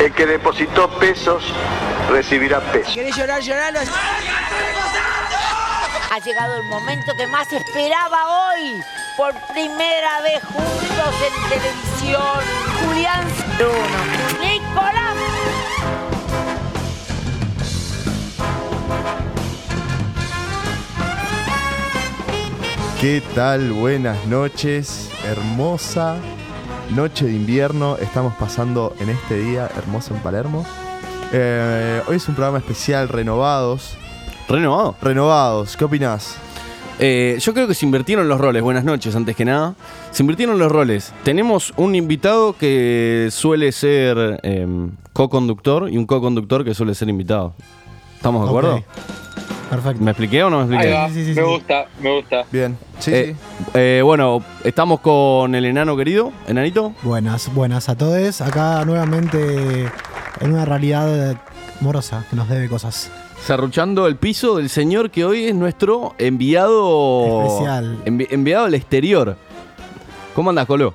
El que depositó pesos recibirá pesos. ¿Querés llorar, llorar? Ha llegado el momento que más esperaba hoy. Por primera vez juntos en televisión. Julián Bruno. Nicolás. ¿Qué tal? Buenas noches. Hermosa noche de invierno. Estamos pasando en este día hermoso en Palermo. Eh, hoy es un programa especial, renovados. ¿Renovado? Renovados, ¿qué opinás? Eh, yo creo que se invirtieron los roles. Buenas noches, antes que nada. Se invirtieron los roles. Tenemos un invitado que suele ser eh, co-conductor y un co-conductor que suele ser invitado. ¿Estamos de acuerdo? Perfecto. ¿Me expliqué o no me Ahí expliqué? va, Sí, sí, sí, me sí. gusta, me gusta. Bien. Sí, Eh, sí. eh, bueno, estamos con el enano querido. ¿Enanito? Buenas, buenas a todos. Acá nuevamente en una realidad morosa que nos debe cosas. Cerruchando el piso del señor que hoy es nuestro enviado. Especial. envi- enviado al exterior. ¿Cómo andas, Colo?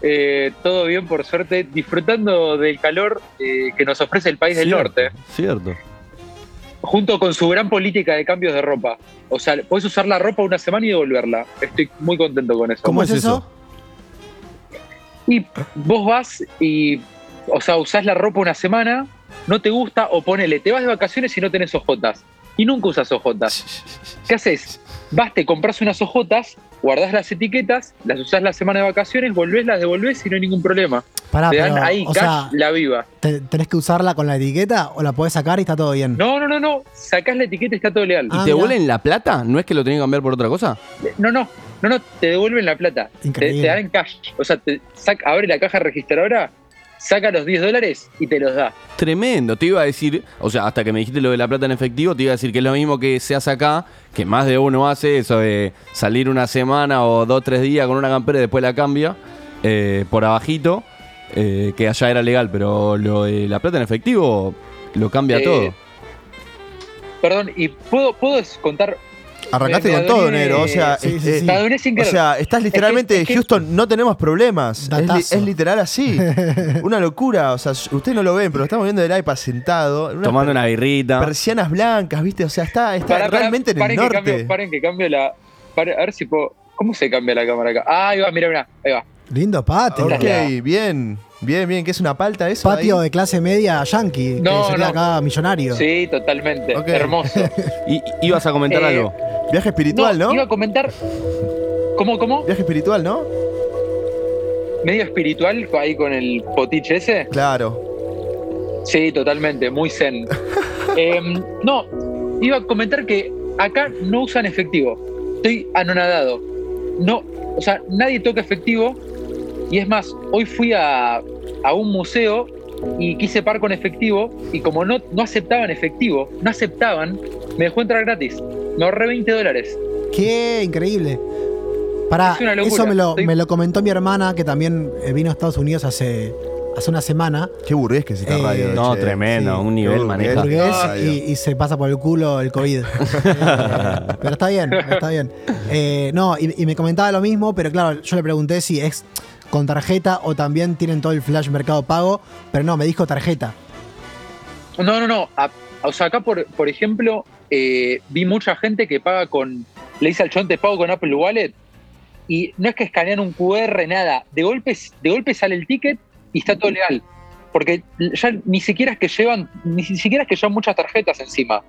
Eh, todo bien, por suerte, disfrutando del calor eh, que nos ofrece el país del norte, Cierto. Junto con su gran política de cambios de ropa. O sea, puedes usar la ropa una semana y devolverla. Estoy muy contento con eso. ¿Cómo es eso? Y vos vas y, o sea, usás la ropa una semana, no te gusta, o ponele, te vas de vacaciones y no tenés ojotas. Y nunca usas ojotas. ¿Qué haces? Vas, te compras unas ojotas, guardás las etiquetas, las usás la semana de vacaciones, volvés, las devolvés y no hay ningún problema. Pará, te dan pero, ahí o cash sea, la viva. ¿te- ¿tenés que usarla con la etiqueta o la podés sacar y está todo bien? No, no, no, no. Sacás la etiqueta y está todo legal. ¿Y Ah, te mirá. vuelven la plata? ¿No es que lo tenés que cambiar por otra cosa? No, no, no, no, te devuelven la plata. Te, Increíble. te dan cash. O sea, te saca, abre la caja registradora, saca los 10 dólares y te los da. Tremendo, te iba a decir, o sea, hasta que me dijiste lo de la plata en efectivo, te iba a decir que es lo mismo que se hace acá, que más de uno hace eso de salir una semana o dos, tres días con una campera y después la cambia eh, por abajito, eh, que allá era legal, pero lo de la plata en efectivo lo cambia Eh, todo. Perdón, y puedo, puedo contar. Arrancaste con todo, negro. O sea, Sí, o sea, estás literalmente, es que- Houston, no tenemos problemas. Es, literal así. Una locura. O sea, ustedes no lo ven, pero lo estamos viendo del iPad sentado. Tomando una birrita. Persianas blancas, ¿viste? O sea, está, está realmente en el paren que norte. cambio- paren que cambio la. a ver si puedo. ¿Cómo se cambia la cámara acá? Ah, ahí va, mira, mira. Ahí va. Lindo patio. Ok, bien. Bien, bien. ¿Qué es una palta eso? Patio ahí? de clase media yankee. No, que sería no. acá millonario. Sí, totalmente. Hermoso. Y, ibas a comentar Eh, algo. Viaje espiritual, ¿no? Iba a comentar. ¿Cómo, cómo? Viaje espiritual, ¿no? Medio espiritual ahí con el potiche ese. Claro. Sí, totalmente, muy zen. Em, no, iba a comentar que acá no usan efectivo. Estoy anonadado. No, o sea, nadie toca efectivo. Y es más, hoy fui a, a un museo y quise pagar con efectivo. Y como no, no aceptaban efectivo, no aceptaban, me dejó entrar gratis. Me ahorré 20 dólares. Qué increíble. Es locura. eso me lo, Estoy- me lo comentó mi hermana que también eh, vino a Estados Unidos hace, hace una semana. Qué burgués que es esta Eh, radio. No, che. tremendo, sí. un nivel maneja. burgués. y, y se pasa por el culo el COVID. Pero está bien, está bien. Eh, no, y, y me comentaba lo mismo, pero claro, yo le pregunté si es con tarjeta o también tienen todo el flash mercado pago, pero no, me dijo tarjeta. No, no, no. A- o sea, acá, por, por ejemplo, eh, vi mucha gente que paga con. Le dice al chon, te pago con Apple Wallet. Y no es que escanean un QR, nada. De golpe, de golpe sale el ticket y está todo legal. Porque ya ni siquiera es que llevan, ni siquiera es que llevan muchas tarjetas encima.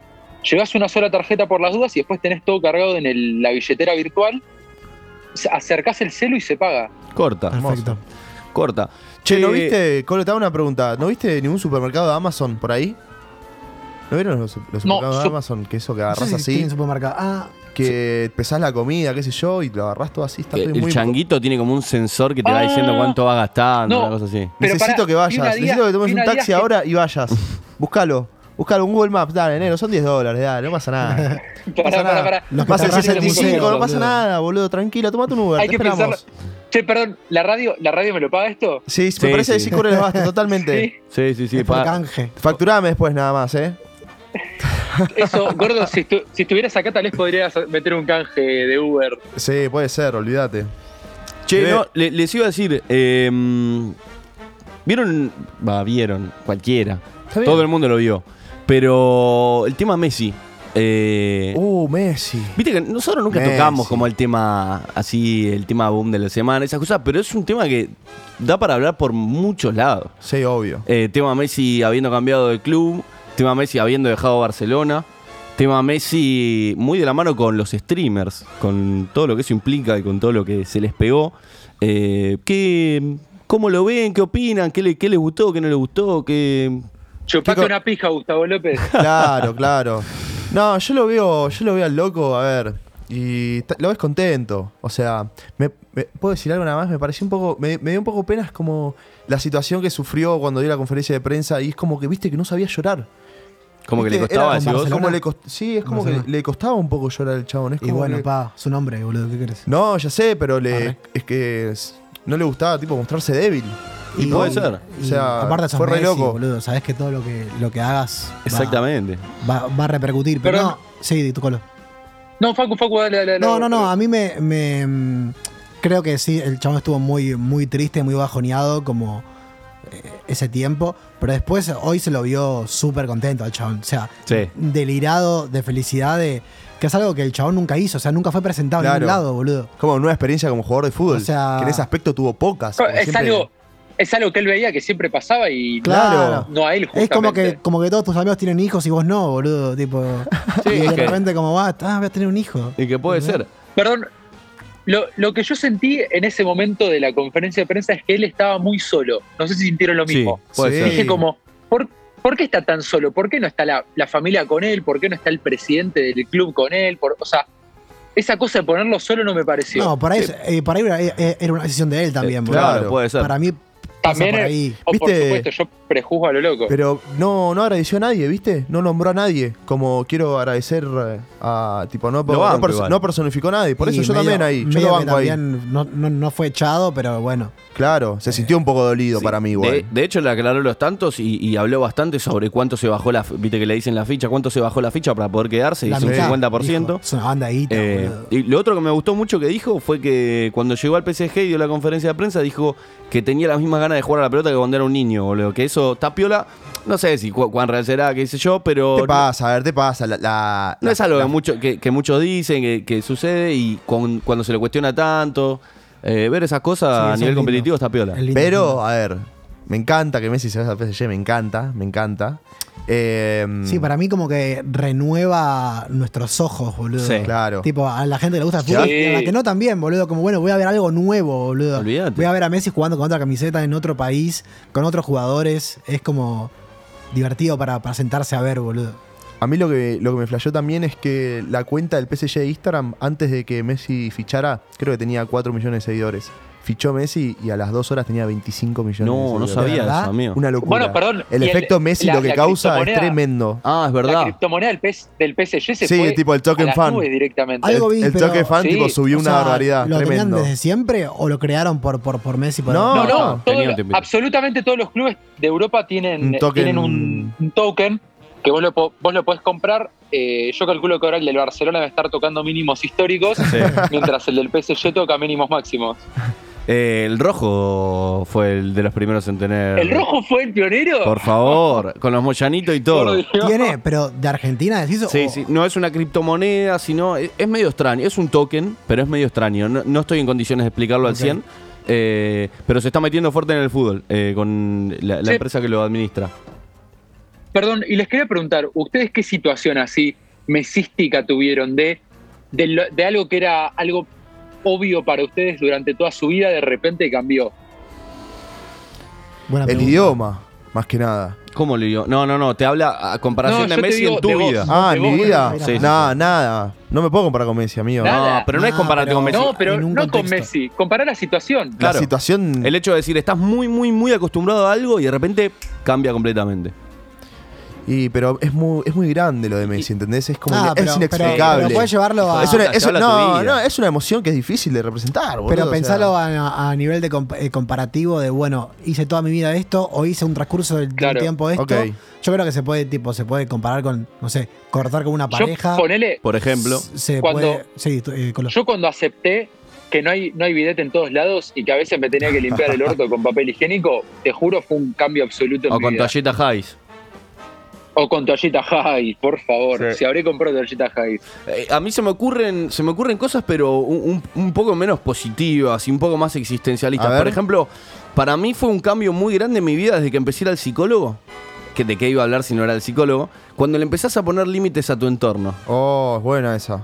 Llevas una sola tarjeta por las dudas y después tenés todo cargado en el- la billetera virtual. Acercás el celu y se paga. Corta, Perfecto. corta. Che, ¿no viste, Colo, te hago una pregunta. ¿No viste ningún supermercado de Amazon por ahí? ¿No vieron los, los No, supermercados de su- Amazon? Que eso que No sé agarras si así. supermercado. Ah, que pesás la comida, qué sé yo, y lo agarrás todo así. Está Que todo el muy changuito tiene como un sensor que te va Ah. diciendo cuánto va gastando, No. una cosa así. Necesito pará, que vayas. día- Necesito que tomes un taxi que- ahora y vayas. Búscalo. Búscalo en Google Maps, dale, negro. Son 10 dólares, dale, no pasa nada. No pasa nada. que al te arrancan el 65, museo, no pasa boludo. nada, boludo. Tranquilo, tomate un Uber. Hay te que esperamos. pensarlo. Che, perdón, ¿la radio, ¿la radio me lo paga esto? Sí, Sí, me parece que sí. sí cubre el basto, totalmente. Sí. Sí, sí, sí. Facturame después nada más, ¿eh? Eso, gordo, si, estu- si estuvieras acá tal vez podrías meter un canje de Uber. Sí, puede ser, olvídate. Che, Ve- no, le- les iba a decir, eh, vieron, va, vieron, cualquiera, todo el mundo lo vio, pero el tema Messi, eh, Uh, Messi. viste que nosotros nunca Messi. tocamos como el tema así, el tema boom de la semana, esas cosas, pero es un tema que da para hablar por muchos lados. Sí, obvio. Eh, tema Messi habiendo cambiado de club, tema Messi habiendo dejado Barcelona, tema Messi muy de la mano con los streamers, con todo lo que eso implica y con todo lo que se les pegó. Eh, ¿qué, ¿Cómo lo ven? ¿Qué opinan? ¿Qué, le, qué les gustó? ¿Qué no les gustó? ¿Qué... Chupate una pija, Gustavo López. Claro, claro. No, yo lo veo, yo lo veo al loco, a ver, y lo ves contento. O sea, me, me- ¿puedo decir algo nada más? Me pareció un poco, me, me dio un poco pena es como la situación que sufrió cuando dio la conferencia de prensa y es como que viste que no sabía llorar. Como que le costaba vos? Barcelona. como le cost- sí, es como que Barcelona. le costaba un poco llorar al chabón. Es Y como bueno, que- pa, su nombre, boludo, ¿qué querés? No, ya sé, pero le, Arre. es que es- no le gustaba tipo mostrarse débil. Y puede ser. O sea, aparte sos fue re Messi, loco. boludo, sabés que todo lo que, lo que hagas va- Exactamente. Va, va a repercutir. Pero Pero no, sí, tu colo. No, Facu, Facu, dale, dale. dale. No, no, no, a mí me, me, mm, creo que sí, el chabón estuvo muy, muy triste, muy bajoneado como ese tiempo, pero después hoy se lo vio súper contento al chabón, o sea, Sí. delirado de felicidad de que es algo que el chabón nunca hizo, o sea, nunca fue presentado en Claro. ningún lado, boludo. Como nueva experiencia como jugador de fútbol. O sea- que en ese aspecto tuvo pocas. Es siempre- algo, es algo que él veía que siempre pasaba y Claro. no a él justamente. Es como que, como que todos tus amigos tienen hijos y vos no, boludo, tipo, Sí, y de que- repente como va, ah, voy a tener un hijo. Y que puede ser. Perdón, lo, lo que yo sentí en ese momento de la conferencia de prensa es que él estaba muy solo. No sé si sintieron lo Sí, mismo. puede Sí. ser. Dije como, ¿por, por qué está tan solo? ¿Por qué no está la, la familia con él? ¿Por qué no está el presidente del club con él? Por, o sea, esa cosa de ponerlo solo no me pareció. No, eh, por ahí era, era una decisión de él también, Eh, claro, puede ser. Para mí pasa También, por es- ahí. o por ¿Viste? supuesto, yo prejuzgo a lo loco. Pero no, no agradeció a nadie, ¿viste? No nombró a nadie. Como quiero agradecer a. Tipo, no, no, banco perso- igual. no personificó a nadie. Por Y eso yo medio- también ahí. Yo medio lo que banco ahí. también No, no, no fue echado, pero bueno. Claro, se sintió un poco dolido Sí. para mí igual. De, de hecho, le aclaró los tantos y, y habló bastante sobre cuánto se bajó la. Viste que le dicen la ficha, cuánto se bajó la ficha para poder quedarse. La Dice un mitad, 50%. dijo. Es una banda de guita, Eh, boludo. y lo otro que me gustó mucho que dijo fue que cuando llegó al PSG y dio la conferencia de prensa, dijo que tenía las mismas ganas de jugar a la pelota que cuando era un niño, boludo. Que eso, Tapiola, no sé si cu- cuán real será, qué sé yo, pero. ¿Te pasa? A ver, te pasa. La, la- No la- es algo la- que, mucho, que, que muchos dicen, que, que sucede y con- cuando se le cuestiona tanto, eh, ver esas cosas Sí, eso a es nivel lindo. competitivo está piola. Es lindo, Pero, lindo. a ver, me encanta que Messi se vaya al PSG, me encanta, me encanta. Eh, Sí, para mí como que renueva nuestros ojos, boludo. Sí. Claro. Tipo, a la gente que le gusta el fútbol Sí. y a la que no también, boludo. Como, bueno, voy a ver algo nuevo, boludo. Olvídate. Voy a ver a Messi jugando con otra camiseta en otro país, con otros jugadores. Es como divertido para, para sentarse a ver, boludo. A mí lo que, lo que me flasheó también es que la cuenta del PSG de Instagram, antes de que Messi fichara, creo que tenía 4 millones de seguidores. Fichó Messi y a las 2 horas tenía 25 millones de No, seguidores. no sabía verdad? eso, amigo. Una locura. Bueno, perdón, El el- efecto Messi la- lo que la causa es tremendo. Ah, es La verdad. criptomoneda del, PS del PSG se Sí, fue tipo el token a fan. directamente. Algo vi, el pero- toque fan sí, tipo subió O una sea, barbaridad. ¿Lo tenían tremendo. desde siempre o lo crearon por, por, por Messi? Por No, No, no, no, todo- tiempito. absolutamente todos los clubes de Europa tienen Un token- token, tienen un, un token que vos lo, vos lo podés comprar. Eh, yo calculo que ahora el del Barcelona va a estar tocando mínimos históricos, mientras el del PSG toca mínimos máximos. Eh, el rojo fue el de los primeros en tener. ¿El rojo fue el pionero? Por favor, con los moyanitos y todo. ¿Tiene? ¿Pero de Argentina decís? Sí, o- sí, no es una criptomoneda, sino es, es medio extraño. Es un token, pero es medio extraño. No, no estoy en condiciones de explicarlo al Ok. 100. eh, pero se está metiendo fuerte en el fútbol eh, con la, la Sí. empresa que lo administra. Perdón, y les quería preguntar, ¿ustedes qué situación así mesística tuvieron de, de, lo- de algo que era algo obvio para ustedes durante toda su vida, de repente cambió? Buena El idioma. más que nada. ¿Cómo le digo? No, no, no. Te habla a comparación No, de Messi digo en tu vos. vida. Ah, en mi vida. Sí, sí, nada, nada. No me puedo comparar con Messi, amigo. Nada. No, pero no es Ah, compararte con Messi. No, pero no con. Messi. Comparar la situación. La claro. situación. El hecho de decir, estás muy, muy, muy acostumbrado a algo y de repente cambia completamente. Y, pero es muy, es muy grande lo de Messi, ¿entendés? Es como Ah, es pero- inexplicable. Pero, puedes llevarlo a. es una, es- no, no, es una emoción que es difícil de representar, boludo, Pero o sea. pensalo a, a nivel de comp- eh, comparativo de, bueno, hice toda mi vida esto o hice un transcurso del, Claro. tiempo esto. Yo creo que se puede, tipo, se puede comparar con, no sé, cortar con una Yo pareja. ponele, Por ejemplo. se cuando- puede. Sí, eh, yo cuando acepté que no hay, no hay bidet en todos lados y que a veces me tenía que limpiar el orto con papel higiénico, te juro fue un cambio absoluto en O mi con vida. toallita Highs. O con toallita High, por favor. Sí. Si habré comprado toallita High. Eh, a mí se me ocurren, se me ocurren cosas, pero un, poco menos positivas y un poco más existencialistas. Por ejemplo, para mí fue un cambio muy grande en mi vida desde que empecé a ir al psicólogo. Que de qué iba a hablar si no era el psicólogo. Cuando le empezás a poner límites a tu entorno. Oh, es buena esa.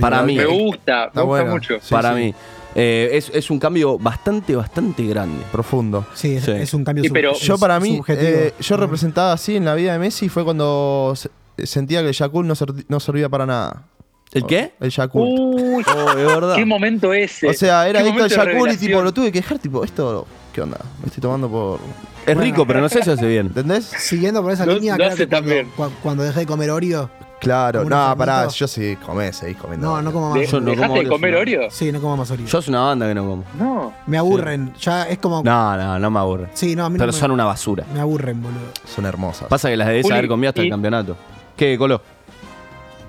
Para mí. Me gusta, Está me gusta buena. mucho. Sí, para sí. mí. Eh, es, es un cambio bastante, bastante grande. Profundo. Sí, es, Sí. es un cambio Sí, pero- Yo para mí, subjetivo. eh, yo representaba así en la vida de Messi fue cuando se- sentía que el Yakult no, ser- no servía para nada. ¿El qué? El Yakult. Uy, Oh, es verdad. qué momento ese. o sea, era adicto al Yakult y tipo, lo tuve que dejar, tipo, esto, ¿qué onda? Me estoy tomando por... Es rico, pero no sé si hace bien. ¿Entendés? Siguiendo por esa línea, hace que cuando, cuando dejé de comer Oreo. Claro, ¿Como un no, pará, yo sí comé, seguís comiendo. No, no como más. De- Yo no ¿Dejaste como de comer no. Oreo? Sí, no como más Oreo. Yo soy una banda que no como. No. me aburren. Ya es como. No, no, no me aburre. Sí, no, a mí no Pero me, son una basura. me aburren, boludo. Son hermosas. Pasa que las debes Juli, haber comido hasta el campeonato. ¿Qué, Colo?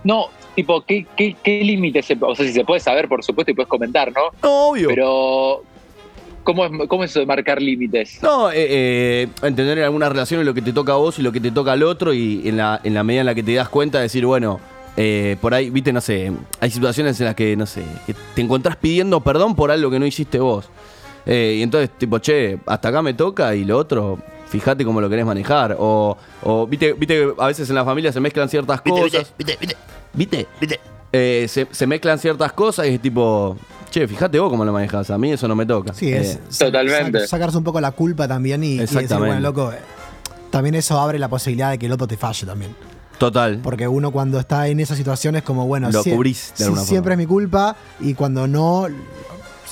No, tipo, ¿qué, qué, qué límites? se- O sea, si se puede saber, por supuesto, y puedes comentar, ¿no? No, obvio. Pero, ¿cómo es, cómo es eso de marcar límites? No, eh, eh, entender en algunas relaciones lo que te toca a vos y lo que te toca al otro y en la, en la medida en la que te das cuenta decir, bueno, eh, por ahí, viste, no sé, hay situaciones en las que, no sé, que te encontrás pidiendo perdón por algo que no hiciste vos. Eh, y entonces, tipo, che, hasta acá me toca y lo otro, fíjate cómo lo querés manejar. O, o viste, viste que a veces en la familia se mezclan ciertas cosas. viste, viste, ¿Viste? viste. Eh, se, se mezclan ciertas cosas y es tipo, che, fíjate vos cómo lo manejas. A mí eso no me toca. Sí, es Eh, Totalmente. sa- sacarse un poco la culpa también y, y decir, bueno, loco, eh, también eso abre la posibilidad de que el otro te falle también. total. Porque uno cuando está en esa situación es como, bueno, Lo sie- cubrís de si- alguna siempre forma. es mi culpa y cuando no,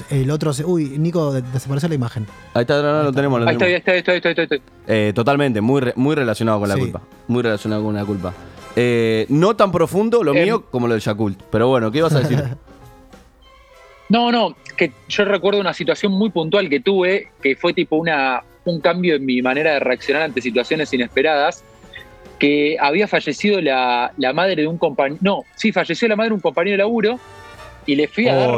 el otro se... Uy, Nico, de- desapareció la imagen. Ahí está, no, no, lo tenemos, lo Ahí está, ahí tenemos. está, ahí está, ahí está, ahí está, ahí está. Eh, totalmente, muy, re- muy relacionado con la Sí. culpa. Muy relacionado con la culpa. Eh, no tan profundo lo Em. mío como lo del Yakult. Pero bueno, ¿qué ibas a decir? No, no, que yo recuerdo una situación muy puntual que tuve, que fue tipo una, un cambio en mi manera de reaccionar ante situaciones inesperadas, que había fallecido la, la madre de un compañero, no, sí, falleció la madre de un compañero de laburo, y le fui a dar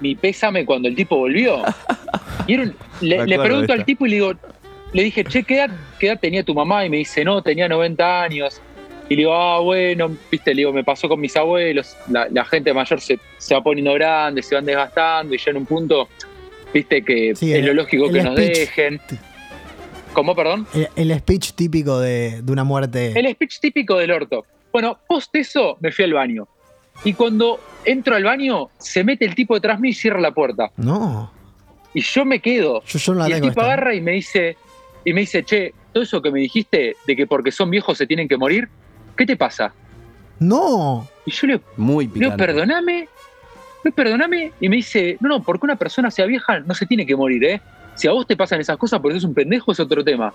mi pésame cuando el tipo volvió. Y era un- le, le pregunto al tipo y le digo, le dije, che, ¿qué edad, qué edad tenía tu mamá? Y me dice, no, tenía 90 años. Y le digo, ah, bueno, viste, le digo, me pasó con mis abuelos, la, la gente mayor se, se va poniendo grande, se van desgastando y ya en un punto, viste, que Sí, es el- lo lógico el que nos speech. dejen. ¿Cómo, perdón? El, speech típico de, de una muerte. El speech típico del orto. Bueno, post eso, me fui al baño. Y cuando entro al baño, se mete el tipo detrás mío y cierra la puerta. No, Y yo me quedo. yo, yo no la y el tipo esta. agarra y me dice, y me dice, che, todo eso que me dijiste de que porque son viejos se tienen que morir, ¿qué te pasa? No, Y yo le muy le digo, perdoname, digo, perdoname, y me dice, no, no, porque una persona sea vieja no se tiene que morir, ¿eh? Si a vos te pasan esas cosas porque sos un pendejo es otro tema.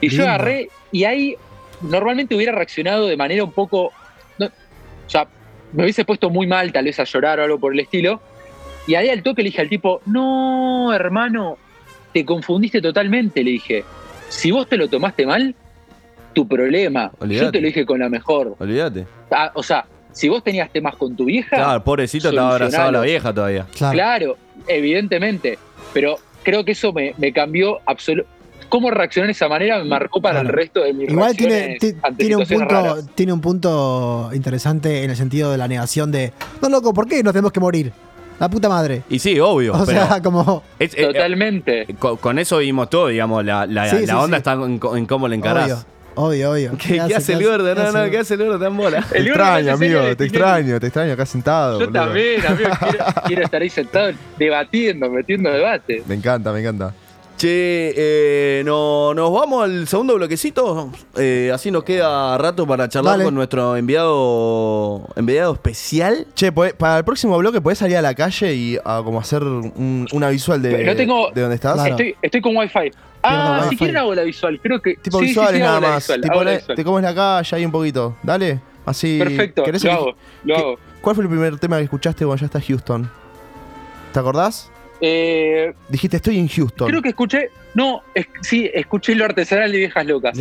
Y yo agarré, y ahí normalmente hubiera reaccionado de manera un poco, no, o sea, me hubiese puesto muy mal, tal vez a llorar o algo por el estilo, y ahí al toque le dije al tipo, no, hermano, te confundiste totalmente, le dije, si vos te lo tomaste mal, tu problema, yo te lo dije con la mejor. Olvídate. Ah, o sea, si vos tenías temas con tu vieja, Claro, pobrecito estaba abrazado a la vieja todavía. claro. claro, evidentemente, pero creo que eso me, me cambió absolutamente. Cómo reaccionar de esa manera me marcó para Claro. el resto de mis Igual tiene, un punto, raras. tiene un punto interesante en el sentido de la negación de, no, loco, ¿por qué nos tenemos que morir? La puta madre. Y sí, obvio. O pero sea, como... es- eh, Totalmente. eh, con, con eso vimos todo, digamos. La, la, Sí, la sí, onda sí. está en, cómo le encarás. Obvio, obvio, obvio. ¿Qué, qué hace el gordo? No, no, ¿qué hace el gordo tan bola? Te extraño, hace amigo, te extraño, te extraño acá sentado. Yo boludo. también, amigo, quiero, quiero estar ahí sentado debatiendo, metiendo debate. Me encanta, me encanta. Che, eh, no, nos vamos al segundo bloquecito. Eh, así nos queda rato para charlar Dale. con nuestro enviado enviado especial. Che, podés- para el próximo bloque podés salir a la calle y ah, como hacer un- una visual de, no tengo. de dónde estás. Estoy, estoy con Wi-Fi. Ah, si quieren hago la visual. Creo que. Tipo sí, sí, visuales sí, hago nada más. visual, Tipo, la te comes la calle ahí un poquito. Dale. Así. Perfecto, ¿querés lo hago, lo qué- hago. ¿Cuál fue el primer tema que escuchaste cuando ya estás Houston? ¿Te acordás? Eh, Dijiste, estoy en Houston. creo que escuché. No, es- sí, escuché lo artesanal de viejas locas.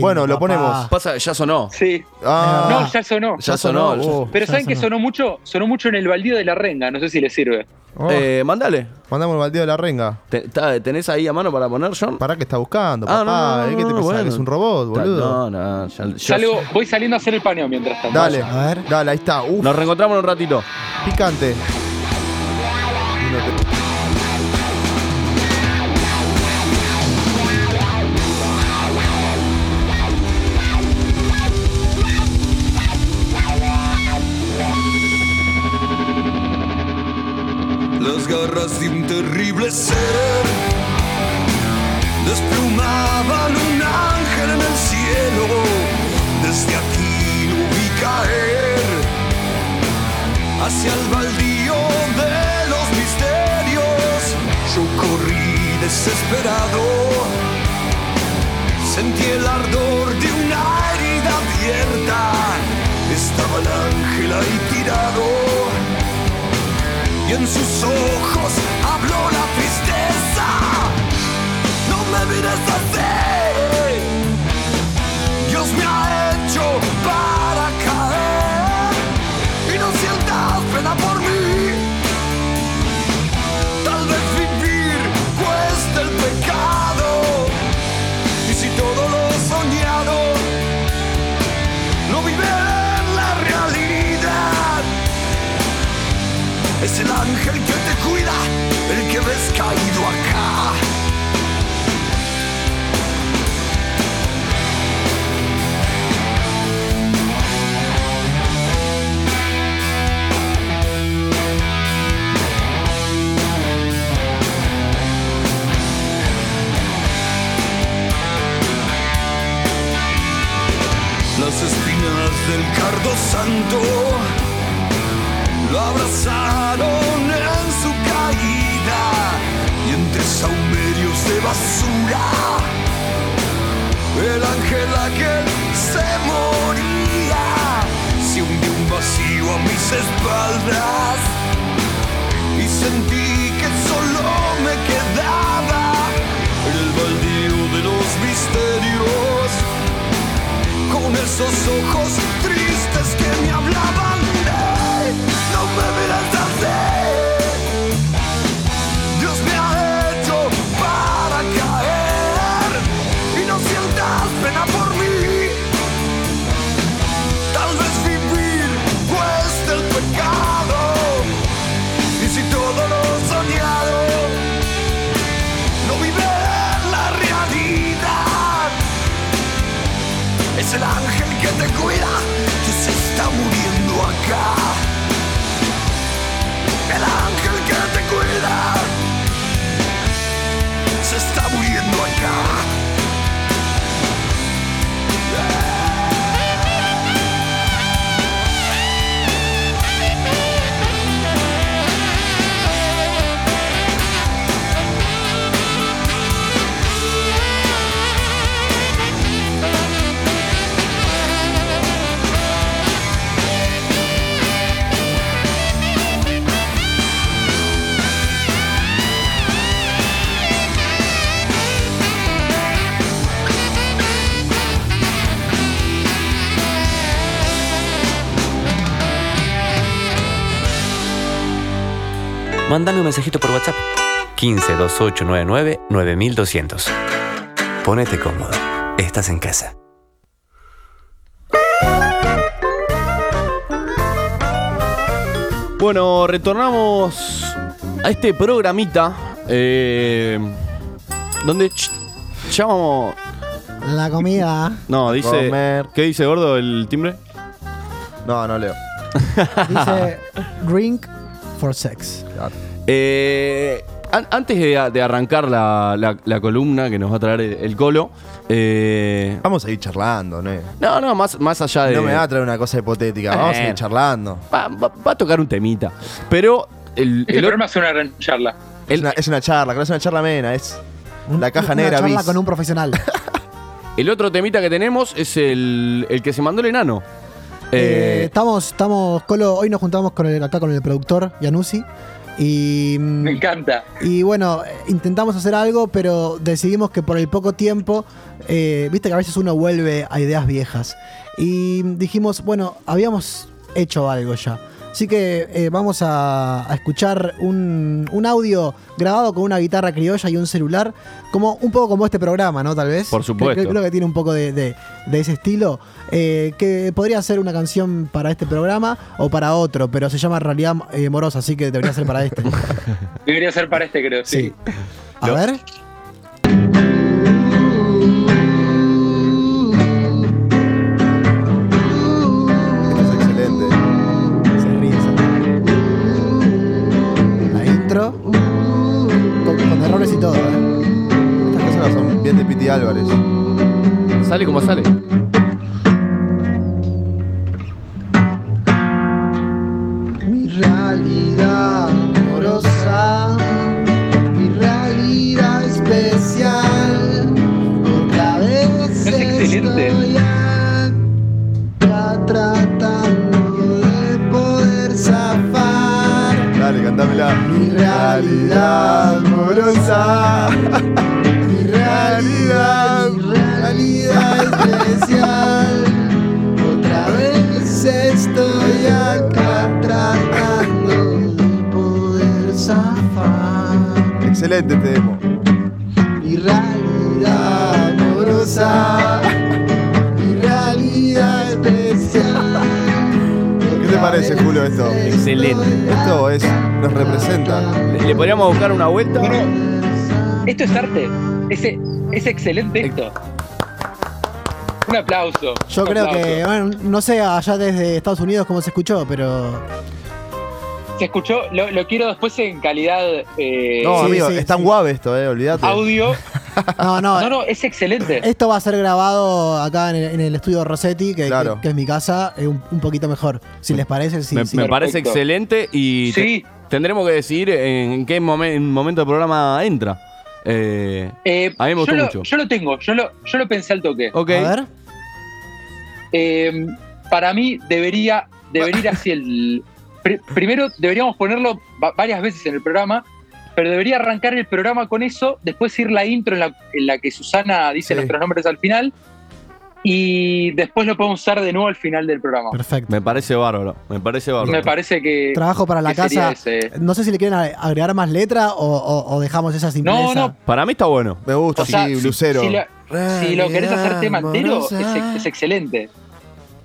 Bueno, lo ponemos. Pasa, ya sonó. Sí. Ah. no, ya sonó. Ya sonó, ya- Pero ya ¿saben que sonó. sonó mucho? Sonó mucho en el baldío de la renga. No sé si les sirve. Oh. Eh, mandale. Mandamos el baldío de la renga. Te- ta- ¿Tenés ahí a mano para poner, John? ¿Para qué está buscando, Ah, papá? no, no. ¿Qué te no, pasa? bueno. ¿Que es un robot, Ta- boludo? No, no, ya- ya- Salgo, voy saliendo a hacer el paneo mientras tanto. Dale, dale, ahí está. Uf, Nos reencontramos en un ratito. picante. Garras de un terrible ser desplumaban un ángel en el cielo. Desde aquí lo vi caer hacia el baldío de los misterios. Yo corrí desesperado, sentí el ardor de una herida abierta. Estaba el ángel ahí tirado y en sus ojos habló la tristeza. No me mires así, Dios me ha hecho para caer y no sientas pena por mí. Es el ángel que te cuida, el que ves caído acá. Las espinas del cardo santo lo abrazaron en su caída y entre saumerios de basura el ángel aquel se moría se hundió un vacío a mis espaldas y sentí que solo me quedaba el baldío de los misterios con esos ojos tristes que me hablaban. Mándame un mensajito por WhatsApp. 15 2899 9200. Ponete cómodo. Estás en casa. Bueno, retornamos a este programita eh, donde ch- ya vamos... La comida. No, dice... Comer. ¿Qué dice gordo el timbre? No, no leo. Dice drink for sex. Eh, an- antes de, de arrancar la, la- la columna que nos va a traer el, el Colo, eh, Vamos a ir charlando, ¿no? no, no, más, más allá de. No me va a traer una cosa hipotética. Vamos a Eh. ir charlando. va, va- va a tocar un temita. Pero el, Este el programa es una gran charla. Es una, es una charla, que no es una charla amena, es la caja Una negra charla bis. con un profesional. el otro temita que tenemos es el, el que se mandó el enano. Eh, Eh, estamos, estamos, Colo, hoy nos juntamos con el, acá con el productor Yanusi. Y, Me encanta. y bueno, intentamos hacer algo, pero decidimos que por el poco tiempo, eh, viste que a veces uno vuelve a ideas viejas. Y dijimos, bueno, habíamos hecho algo ya. Así que eh, vamos a, a escuchar un, un audio grabado con una guitarra criolla y un celular, como un poco como este programa, ¿no? Tal vez. Por supuesto. Creo, creo que tiene un poco de, de- de ese estilo, eh, que podría ser una canción para este programa o para otro, pero se llama Realidad eh, Morosa, así que debería ser para este. Debería ser para este, creo. Sí. A ver. Intro. Con, con errores y todo, ¿eh? Estas cosas son bien de Piti Álvarez. sale como sale. Mi realidad realidad amorosa, mi realidad, mi realidad especial. Otra vez estoy acá tratando de poder zafar. Excelente este demo. Mi realidad amorosa, mi realidad especial. ¿Qué te parece, Julio, esto? Excelente. Esto es, nos representa. ¿Le, le podríamos buscar una vuelta? Esto es arte. Ese, es excelente esto. Un aplauso. Yo un creo aplauso. que, bueno, no sé allá desde Estados Unidos cómo se escuchó, pero. Se escuchó, lo, lo quiero después en calidad eh, No, Sí, amigo, sí, es tan sí. guave esto, eh, olvídate. audio. No, no. No, no, es excelente. Esto va a ser grabado acá en el, en el estudio Rossetti, que, Claro. que- que es mi casa, eh, un, un poquito mejor. Si les parece, sí. me sí. me parece excelente y te- Sí. Tendremos que decidir en qué momen- en momento del programa entra. Eh, Eh, A mí me gustó yo, lo, mucho. yo lo tengo, yo lo, yo lo pensé al toque. ok. A ver. Eh, para mí debería, debería ir así el. pri- primero deberíamos ponerlo va- varias veces en el programa, pero debería arrancar el programa con eso, después ir la intro en la, en la que Susana dice Sí. nuestros nombres al final, y después lo podemos usar de nuevo al final del programa. Perfecto. Me parece bárbaro. Me parece bárbaro. Me parece que. Trabajo para la casa. No sé si le quieren agregar más letra o, o- o dejamos esa simpleza. No, no. Para mí está bueno. Me gusta, O sea, sí, si- blusero. Si, lo, si lo querés hacer tema entero, es excelente.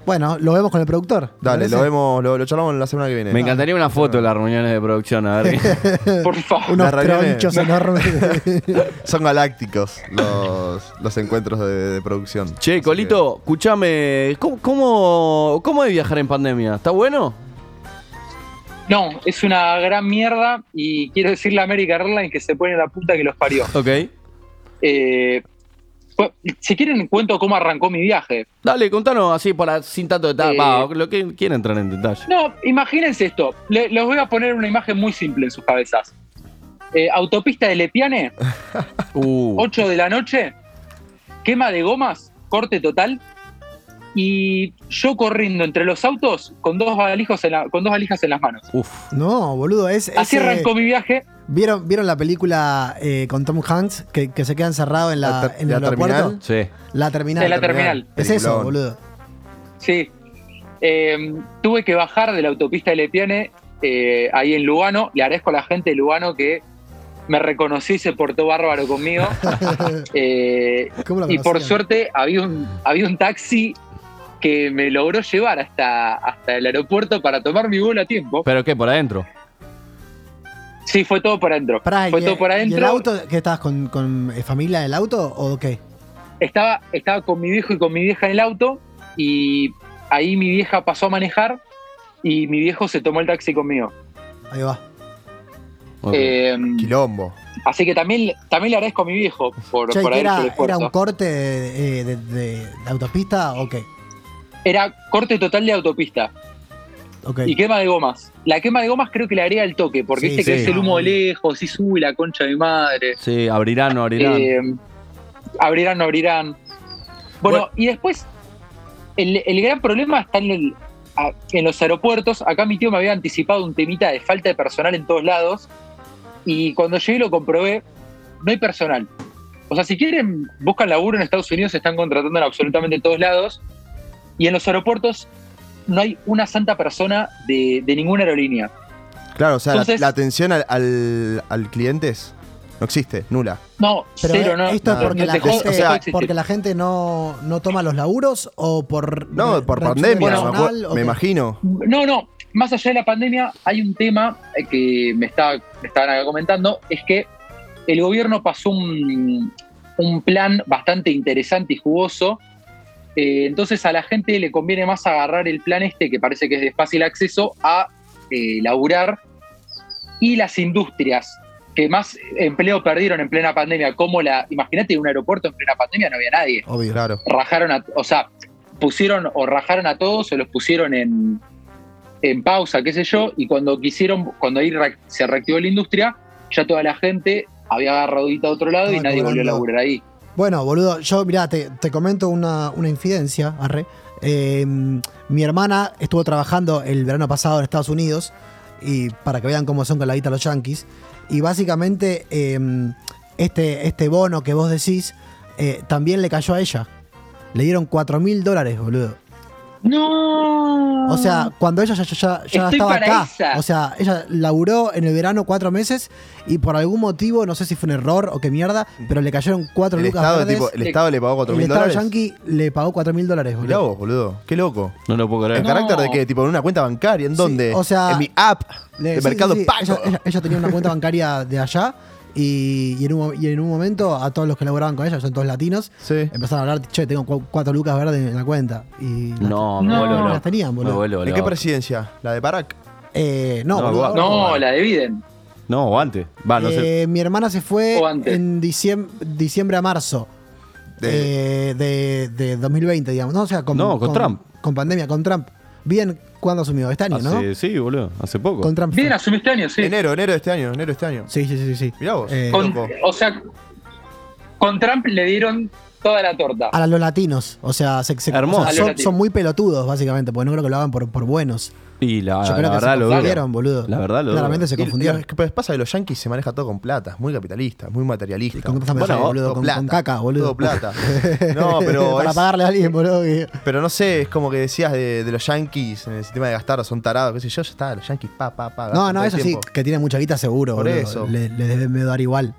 Bueno, lo vemos con el productor. ¿te Dale, lo vemos, lo, lo charlamos la semana que viene. Me encantaría una foto de las reuniones de producción. A ver. Por favor. Unos tronchos enormes. Son galácticos los, los encuentros de, de producción. che, Así Colito, escúchame. ¿cómo, cómo, ¿Cómo es viajar en pandemia? ¿Está bueno? No, es una gran mierda y quiero decirle a America Airlines que se pone la puta que los parió. Ok. Eh, si quieren, cuento cómo arrancó mi viaje. Dale, contanos así para sin tanto detalle. Eh, Va, lo que quieran entrar en detalle. No, imagínense esto. Le- les voy a poner una imagen muy simple en sus cabezas. Eh, autopista de Lepiane, Uh, 8 de la noche, quema de gomas, corte total. Y yo corriendo entre los autos con dos valijas en, la- con dos valijas en las manos. uf. no, boludo, es. Así ese- arrancó mi viaje. ¿Vieron, ¿Vieron la película eh, con Tom Hanks que, que se queda encerrado en, la, La ter- en el la aeropuerto? terminal. Sí. La terminal. De la terminal. Es eso, boludo. Sí. Eh, tuve que bajar de la autopista de Lepiane eh, ahí en Lugano. Le agradezco a la gente de Lugano que me reconoció y se portó bárbaro conmigo. Eh, ¿Cómo lo y por suerte había un, había un taxi que me logró llevar hasta, hasta el aeropuerto para tomar mi vuelo a tiempo. ¿Pero qué? ¿Por adentro? Sí, fue todo por adentro. Pará, fue ¿y- todo por ¿Y el adentro. auto? ¿Qué estabas con, con, eh, familia en el auto o qué? Estaba, estaba con mi viejo y con mi vieja en el auto y ahí mi vieja pasó a manejar y mi viejo se tomó el taxi conmigo. Ahí va. Eh, Quilombo. así que también, también le agradezco a mi viejo por, Che, por ¿que haber hecho el era, esfuerzo. ¿Era un corte de, de- de- de autopista o qué? Era corte total de autopista Ok. y quema de gomas. La quema de gomas creo que le agrega el toque, porque Sí, viste que es el humo de lejos, y sube la concha de mi madre. Sí, abrirán, no abrirán. Eh, abrirán, no abrirán. Bueno, Bueno. y después, el, el gran problema está en, el- a- en los aeropuertos. Acá mi tío me había anticipado un temita de falta de personal en todos lados. Y cuando llegué lo comprobé, no hay personal. O sea, si quieren, buscan laburo en Estados Unidos, se están contratando en absolutamente todos lados. Y en los aeropuertos no hay una santa persona de, de ninguna aerolínea. Claro, o sea, la- Entonces- la, atención al, al, al cliente es- no existe, nula. No, Pero cero, eh, no. esto es no, porque, la dejó- gente, o sea, porque la gente no, no toma los laburos o por No, por pandemia, de me, personal, me qué? imagino. No, no, más allá de la pandemia, hay un tema eh, que me, está, me estaban acá comentando, es que el gobierno pasó un, un plan bastante interesante y jugoso. Eh, entonces a la gente le conviene más agarrar el plan este, que parece que es de fácil acceso, a eh, laburar. Y las industrias que más empleo perdieron en plena pandemia, como la, imagínate, un aeropuerto en plena pandemia no había nadie Obvio. Claro. rajaron a, o sea, pusieron o rajaron a todos o los pusieron en, en pausa, qué sé yo, y cuando quisieron, cuando ahí re- se reactivó la industria, ya toda la gente había agarrado a otro lado y Estaba nadie volvió a laburar ahí. Bueno, boludo, yo, mirá, te, te comento una, una infidencia, arre. Eh, mi hermana estuvo trabajando el verano pasado en Estados Unidos y para que vean cómo son con la guita los yankees. Y básicamente eh, este, este bono que vos decís eh, también le cayó a ella. Le dieron 4 mil dólares, boludo. ¡No! O sea, cuando ella ya, ya- ya- ya Estoy estaba para acá. esa. O sea, ella laburó en el verano cuatro meses y por algún motivo, no sé si fue un error o qué mierda, pero le cayeron cuatro El lucas estado, verdes. tipo, el Estado le pagó 4 el mil Estado dólares. yankee le pagó 4 mil dólares, Mirá boludo. vos, boludo. Qué loco. No lo puedo ¿El creer. No. carácter de qué? ¿Tipo en una cuenta bancaria? ¿En Sí, dónde? o sea, en mi app Le- de sí, Mercado sí, sí. Pago. Ella, ella- ella tenía una cuenta bancaria de allá y, y en un, y en un momento a todos los que laboraban con ella, son todos latinos, Sí. empezaron a hablar, che, tengo cu- cuatro lucas verdes en la cuenta. Y las- No, No. las tenían, boludo. vuelvo ¿En qué loco. presidencia? ¿La de Barack? Eh, no, No, boludo, igual- ahora No, no. la de Biden. No, o antes. Va, no sé. Eh, Mi hermana se fue en diciembre, diciembre a marzo De- eh, de, de 2020, digamos. No, o sea, con, No, con Trump. Con pandemia, con Trump. Bien, ¿cuándo asumió? Este año, ¿no? Hace- Sí, boludo. Hace poco. Con Trump. fue. Biden asumió este año, sí. Enero, enero de este año, enero de este año. Sí, sí, sí, sí. Mirá vos. Eh, Con- loco. o sea, con Trump le dieron toda la torta. a los latinos. O sea, se- se- Hermoso. o sea, A los son, latinos. son muy pelotudos, básicamente, porque no creo que lo hagan por, por buenos. Y la, Yo creo la que verdad se lo confundieron, boludo. La verdad lo. Claramente se confundieron. que pasa es que los yankees se maneja todo con plata, es muy capitalista, muy materialista. ¿Y con Bueno, boludo? todo Con, plata, con caca, boludo. Todo plata. No, pero Para es- pagarle a alguien, boludo. que- Pero no sé, es como que decías de, de los yankees en el sistema de gastar, son tarados, qué sé yo, ya está, los yankees, pa, pa, pa. No, gastan no, todo el eso sí, tiempo. que tiene mucha guita seguro, Por boludo. eso. Le, le deben dar igual.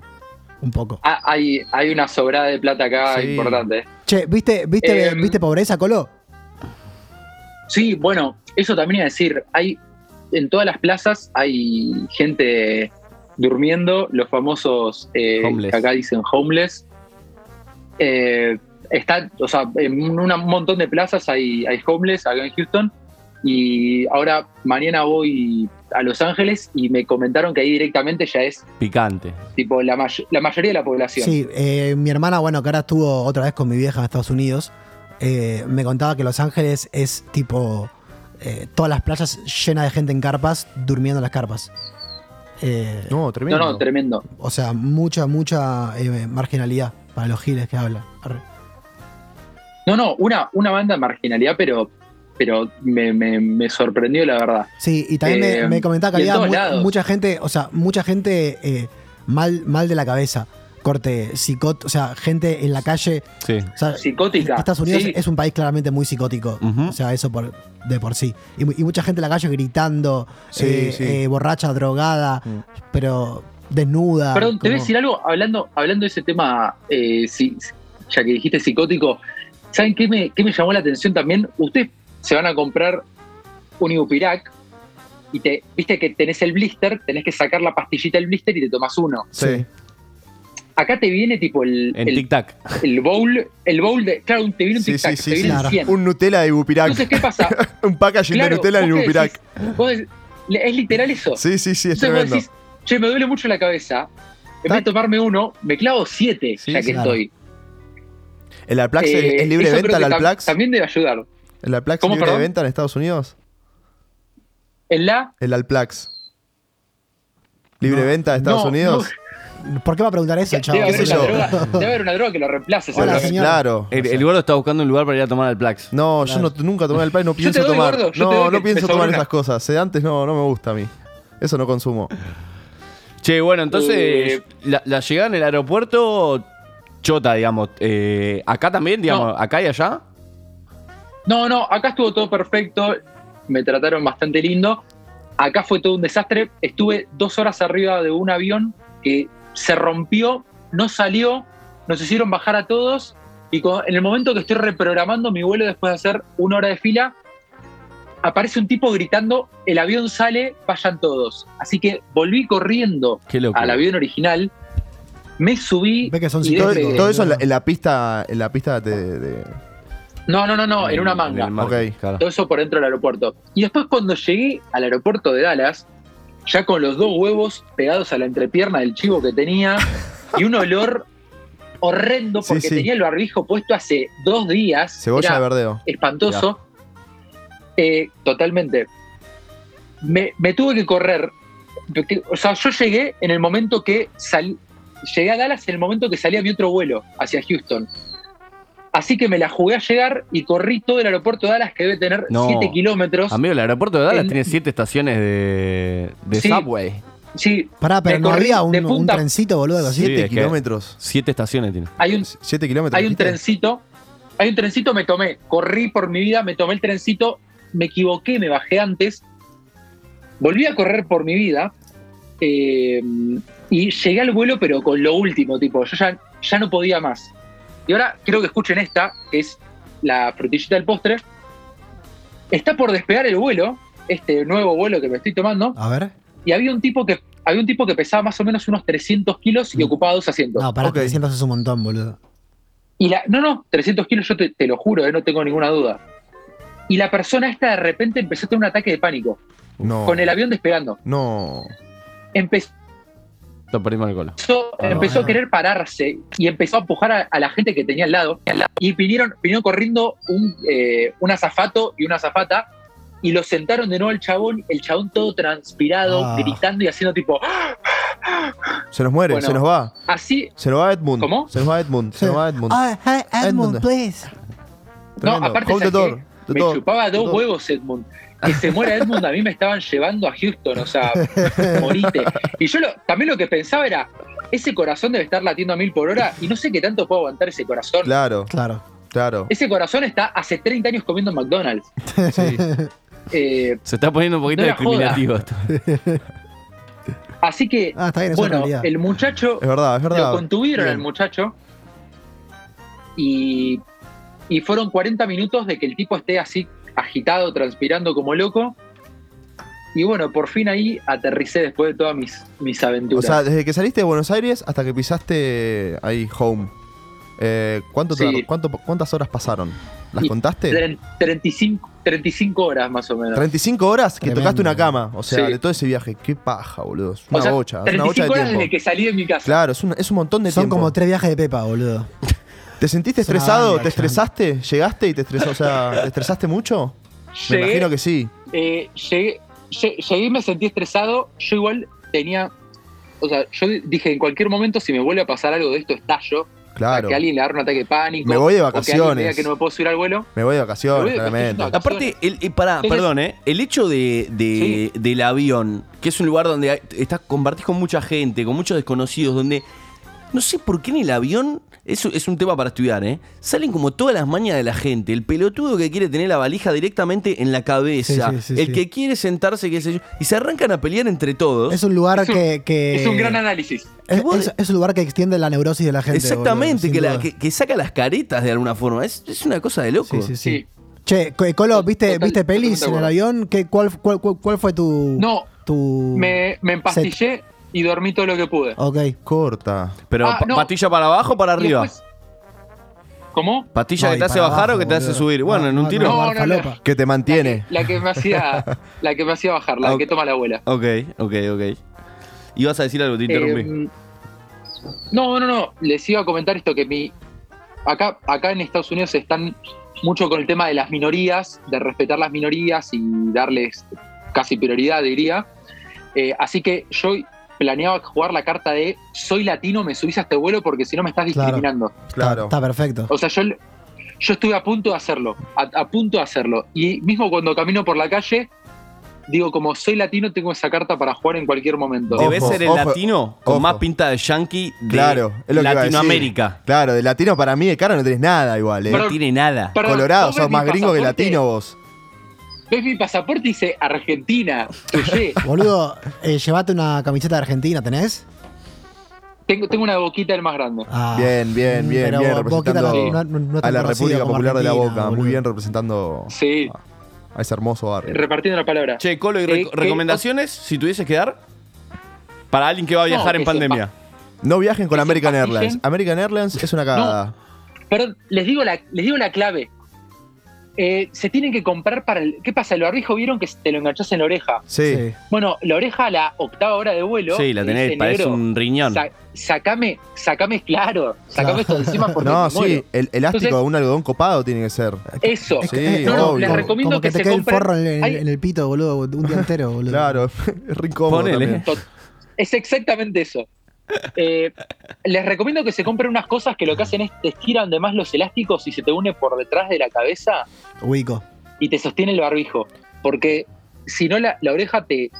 Un poco. Ah, hay, hay una sobrada de plata acá Sí. importante. Che, ¿viste, viste, Em, ¿viste pobreza, Colo? Sí, bueno, eso también iba a decir, hay en todas las plazas hay gente durmiendo, los famosos eh, Homeless. que acá dicen homeless. Eh, está, o sea, en una- un montón de plazas hay, hay homeless acá en Houston. Y ahora mañana voy a Los Ángeles y me comentaron que ahí directamente ya es Picante. tipo la, may- la mayoría de la población. Sí, eh, mi hermana, bueno, que ahora estuvo otra vez con mi vieja en Estados Unidos, eh, me contaba que Los Ángeles es tipo eh, todas las playas llenas de gente en carpas, durmiendo en las carpas. Eh, No, no, tremendo. no, tremendo. o sea, mucha, mucha eh, marginalidad para los giles que hablan. Arre. No, no, una, una banda de marginalidad, pero, pero me, me- me sorprendió la verdad. Sí, y también me- Eh, me, comentaba que había todos mu- lados. mucha gente, o sea, mucha gente eh, mal, mal de la cabeza. Corte, psicot, o sea, gente en la calle. Sí. O sea, Psicótica. Estados Unidos sí. es un país claramente muy psicótico. O sea, eso por, de por sí. Y, mu- y mucha gente en la calle gritando, Sí, eh, sí. eh, borracha, drogada, Mm. pero desnuda. Perdón, te voy a decir algo, hablando, hablando de ese tema, eh, si- ya que dijiste psicótico, ¿saben qué me, qué me llamó la atención también? Ustedes se van a comprar un Ibupirac y te, viste que tenés el blister, tenés que sacar la pastillita del blister y te tomas uno. Sí. Acá te viene tipo el, En el, tic-tac. el bowl, el bowl de, claro, te viene un Sí, tic tac, sí, sí, te sí. viene Claro. 100. Un Nutella de Ibupirac. Entonces, ¿qué pasa? un packaging de Nutella decís, vos decís, le- es literal eso. Sí, sí, sí, es Entonces vos decís, che, me duele mucho la cabeza. en vez de tomarme uno, me clavo siete, Sí, ya que claro. estoy. ¿El Alplax es- Eh, es libre de venta el Alplax? También debe ayudar. ¿El Alplax es ¿Cómo, libre de venta en Estados Unidos? ¿En la? El Alplax. ¿Libre de venta en Estados No, Unidos? ¿Por qué va a preguntar eso, chavo? Debe haber, una droga, debe haber una droga que lo reemplace. Hola. Claro. El, el gordo está buscando un lugar para ir a tomar al Plax. No, yo no, nunca tomé el Alplax, no pienso doy, tomar. gordo, no, no pienso tomar esas cosas. Sedantes no, no me gusta a mí. Eso no consumo. Che, bueno, entonces Eh, la, la llegada en el aeropuerto, chota, digamos. Eh, acá también, digamos, No. acá y allá. No, no, acá estuvo todo perfecto. Me trataron bastante lindo. Acá fue todo un desastre. Estuve dos horas arriba de un avión que se rompió, no salió, nos hicieron bajar a todos. Y en el momento que estoy reprogramando mi vuelo después de hacer una hora de fila, aparece un tipo gritando: el avión sale, vayan todos. Así que volví corriendo al avión original. Me subí. Ve que son y Todo, eso en la, en la pista, en la pista de, de- No, no, no, no, en una manga. mar, Ok. claro. Todo eso por dentro del aeropuerto. Y después cuando llegué al aeropuerto de Dallas, ya con los dos huevos pegados a la entrepierna del chivo que tenía y un olor horrendo porque sí. tenía el barbijo puesto hace dos días. cebolla Era de verdeo. espantoso. Eh, totalmente. Me, me tuve que correr. O sea, yo llegué en el momento que salí. Llegué a Dallas en el momento que salía mi otro vuelo hacia Houston. Así que me la jugué a llegar y corrí todo el aeropuerto de Dallas, que debe tener No. 7 kilómetros. Amigo, el aeropuerto de Dallas En- tiene siete estaciones de, de Sí. subway. Sí, Pará, pero no corrí había un, un trencito, boludo, algo así. Sí, 7 es que- kilómetros. Siete estaciones tiene. hay un, 7 kilómetros. hay un trencito. Hay un trencito, me tomé. Corrí por mi vida, me tomé el trencito, me equivoqué, me bajé antes. Volví a correr por mi vida. eh, y llegué al vuelo, pero con lo último, tipo, yo ya, ya no podía más. Y ahora quiero que escuchen esta, que es la frutillita del postre. Está por despegar el vuelo, este nuevo vuelo que me estoy tomando, A ver. y había un tipo que había un tipo que pesaba más o menos unos 300 kilos y ocupaba dos asientos. No, pará, Ok. 300 es un montón, boludo. Y la, no, no, 300 kilos, yo te, te lo juro, eh, no tengo ninguna duda. Y la persona esta de repente empezó a tener un ataque de pánico, No. con el avión despegando. No. Empezó, El empezó a querer pararse y empezó a empujar a, a la gente que tenía al lado. Y vinieron, vinieron corriendo un, eh, un azafato y una azafata y lo sentaron de nuevo al chabón, el chabón todo transpirado, Ah. gritando y haciendo tipo, Se nos muere, Bueno. se nos va. así. Se nos va Edmund. ¿Cómo? Se nos va Edmund. Se nos va Edmund. Ah, Edmund, Edmund. please. No, aparte Hold the ¿sabes door. The me door. chupaba dos huevos Edmund. Que se muera Edmund, a mí me estaban llevando a Houston, o sea, morite. Y yo lo- también lo que pensaba era, ese corazón debe estar latiendo a mil por hora y no sé qué tanto puedo aguantar ese corazón. Claro, Claro. claro. Ese corazón está hace 30 años comiendo en McDonald's. Eh, Se está poniendo un poquito No discriminativo esto. así que, Ah, está bien, bueno, el muchacho, Es verdad, es verdad. lo contuvieron Bien. al muchacho y, y fueron 40 minutos de que el tipo esté así agitado, transpirando como loco. Y bueno, por fin ahí aterricé después de todas mis, mis O aventuras. sea, desde que saliste de Buenos Aires hasta que pisaste ahí home. eh, ¿cuánto Sí. cuánto- ¿Cuántas horas pasaron? ¿Las Y contaste? Tren- 35, 35 horas más o menos. 35 horas que Tremendo. tocaste una cama. O sea, Sí. de todo ese viaje. Qué paja, boludo. Es O una sea, bocha. Es una 35 bocha de horas tiempo. desde que salí de mi casa. Claro, es un, es un montón de Son tiempo. como tres viajes de Pepa, boludo. ¿Te sentiste estresado? ¿Te estresaste? ¿Llegaste y te estresó? O sea, ¿te estresaste mucho? Me Llegué- imagino que sí. eh, llegué, lle- llegué y me sentí estresado. Yo igual tenía. O sea, yo dije, en cualquier momento, si me vuelve a pasar algo de esto, estallo. Claro. Que alguien le agarre un ataque de pánico. Me voy de o que alguien vacaciones. me diga que no me puedo subir al vuelo. Me voy de Me vacaciones, voy de claramente. vacaciones, Aparte, el, pará, Entonces- perdón, ¿eh? El hecho de, de- del avión, que es un lugar donde estás, compartís con mucha gente, con muchos desconocidos, donde no sé por qué en el avión, eso es un tema para estudiar, ¿eh? Salen como todas las mañas de la gente. El pelotudo que quiere tener la valija directamente en la cabeza. Sí, sí, sí, el sí. que quiere sentarse, qué sé yo. Y se arrancan a pelear entre todos. Es un lugar Es un- que, que- Es un gran análisis. es, es- es un lugar que extiende la neurosis de la gente. Exactamente, boludo, que, la- que, que saca las caretas de alguna forma. Es, es una cosa de loco. Sí, sí, sí. Sí. Che, Co- Colo, ¿viste, Total- ¿viste pelis en el avión? ¿Qué, cuál, cuál, cuál- cuál fue tu. No, tu... me, me empastillé y dormí todo lo que pude. Ok. Corta. Pero, Ah, pa- no. ¿patilla para abajo o para Y arriba? después- ¿Cómo? ¿Patilla No, que y te hace para bajar abajo, o que te hace boludo. subir? Bueno, No, en un no, tiro. no, no, no. falopa. Que te mantiene. La que me hacía, la que me hacía bajar, la que toma la abuela. Ok, ok, ok. Ibas a decir algo, te interrumpí. Eh, No, no, no. Les iba a comentar esto que mi. Acá, acá en Estados Unidos están mucho con el tema de las minorías, de respetar las minorías y darles casi prioridad, diría. Eh, así que yo planeaba jugar la carta de soy latino, me subís a este vuelo porque si no me estás discriminando. Claro. Está perfecto. O sea, yo, yo estuve a punto de hacerlo, a, a punto de hacerlo. Y mismo cuando camino por la calle, digo, como soy latino, tengo esa carta para jugar en cualquier momento. Debe ser el ojo, latino con ojo. más pinta de yankee de Claro, es lo. Latinoamérica. Claro, de latino para mí de cara no tenés nada igual, ¿eh? No tiene nada. Colorado, ¿vos ves sos más gringo que latino vos. ¿Ves mi pasaporte? Dice Argentina. Boludo, eh, llévate una camiseta de Argentina, ¿tenés? tengo, tengo una boquita del más grande. Ah, Bien, bien, mm, bien, pero bien, Boquita representando no- no a la República Popular de la Boca. Muy bien representando Sí, a ese hermoso barrio. repartiendo la palabra. Che, Colo, ¿y Eh, que- recomendaciones si tuvieses que dar? Para alguien que va a viajar No, en pandemia. No viajen con American. Airlines. American Airlines es una cagada. Perdón, les digo la, les digo la clave. Eh, se tienen que comprar para el. ¿Qué pasa? El barbijo vieron que te lo enganchás en la oreja. Sí. Bueno, la oreja a la octava hora de vuelo. Sí, la te tenés, parece "Negro, un riñón. sa- sacame, sacame, claro, sacame esto de encima porque No, me sí, muero". el elástico Entonces, de un algodón copado tiene que ser. Eso. Sí, no, no, obvio. les recomiendo Como que, que, te se quede el forro en, en- Hay- en el pito, boludo, un día entero, boludo. Claro, es. Tot- Es exactamente eso. Eh, les recomiendo que se compren unas cosas que lo que hacen es te estiran de más los elásticos y se te une por detrás de la cabeza Ubico. y te sostiene el barbijo. Porque si no, la, la oreja te,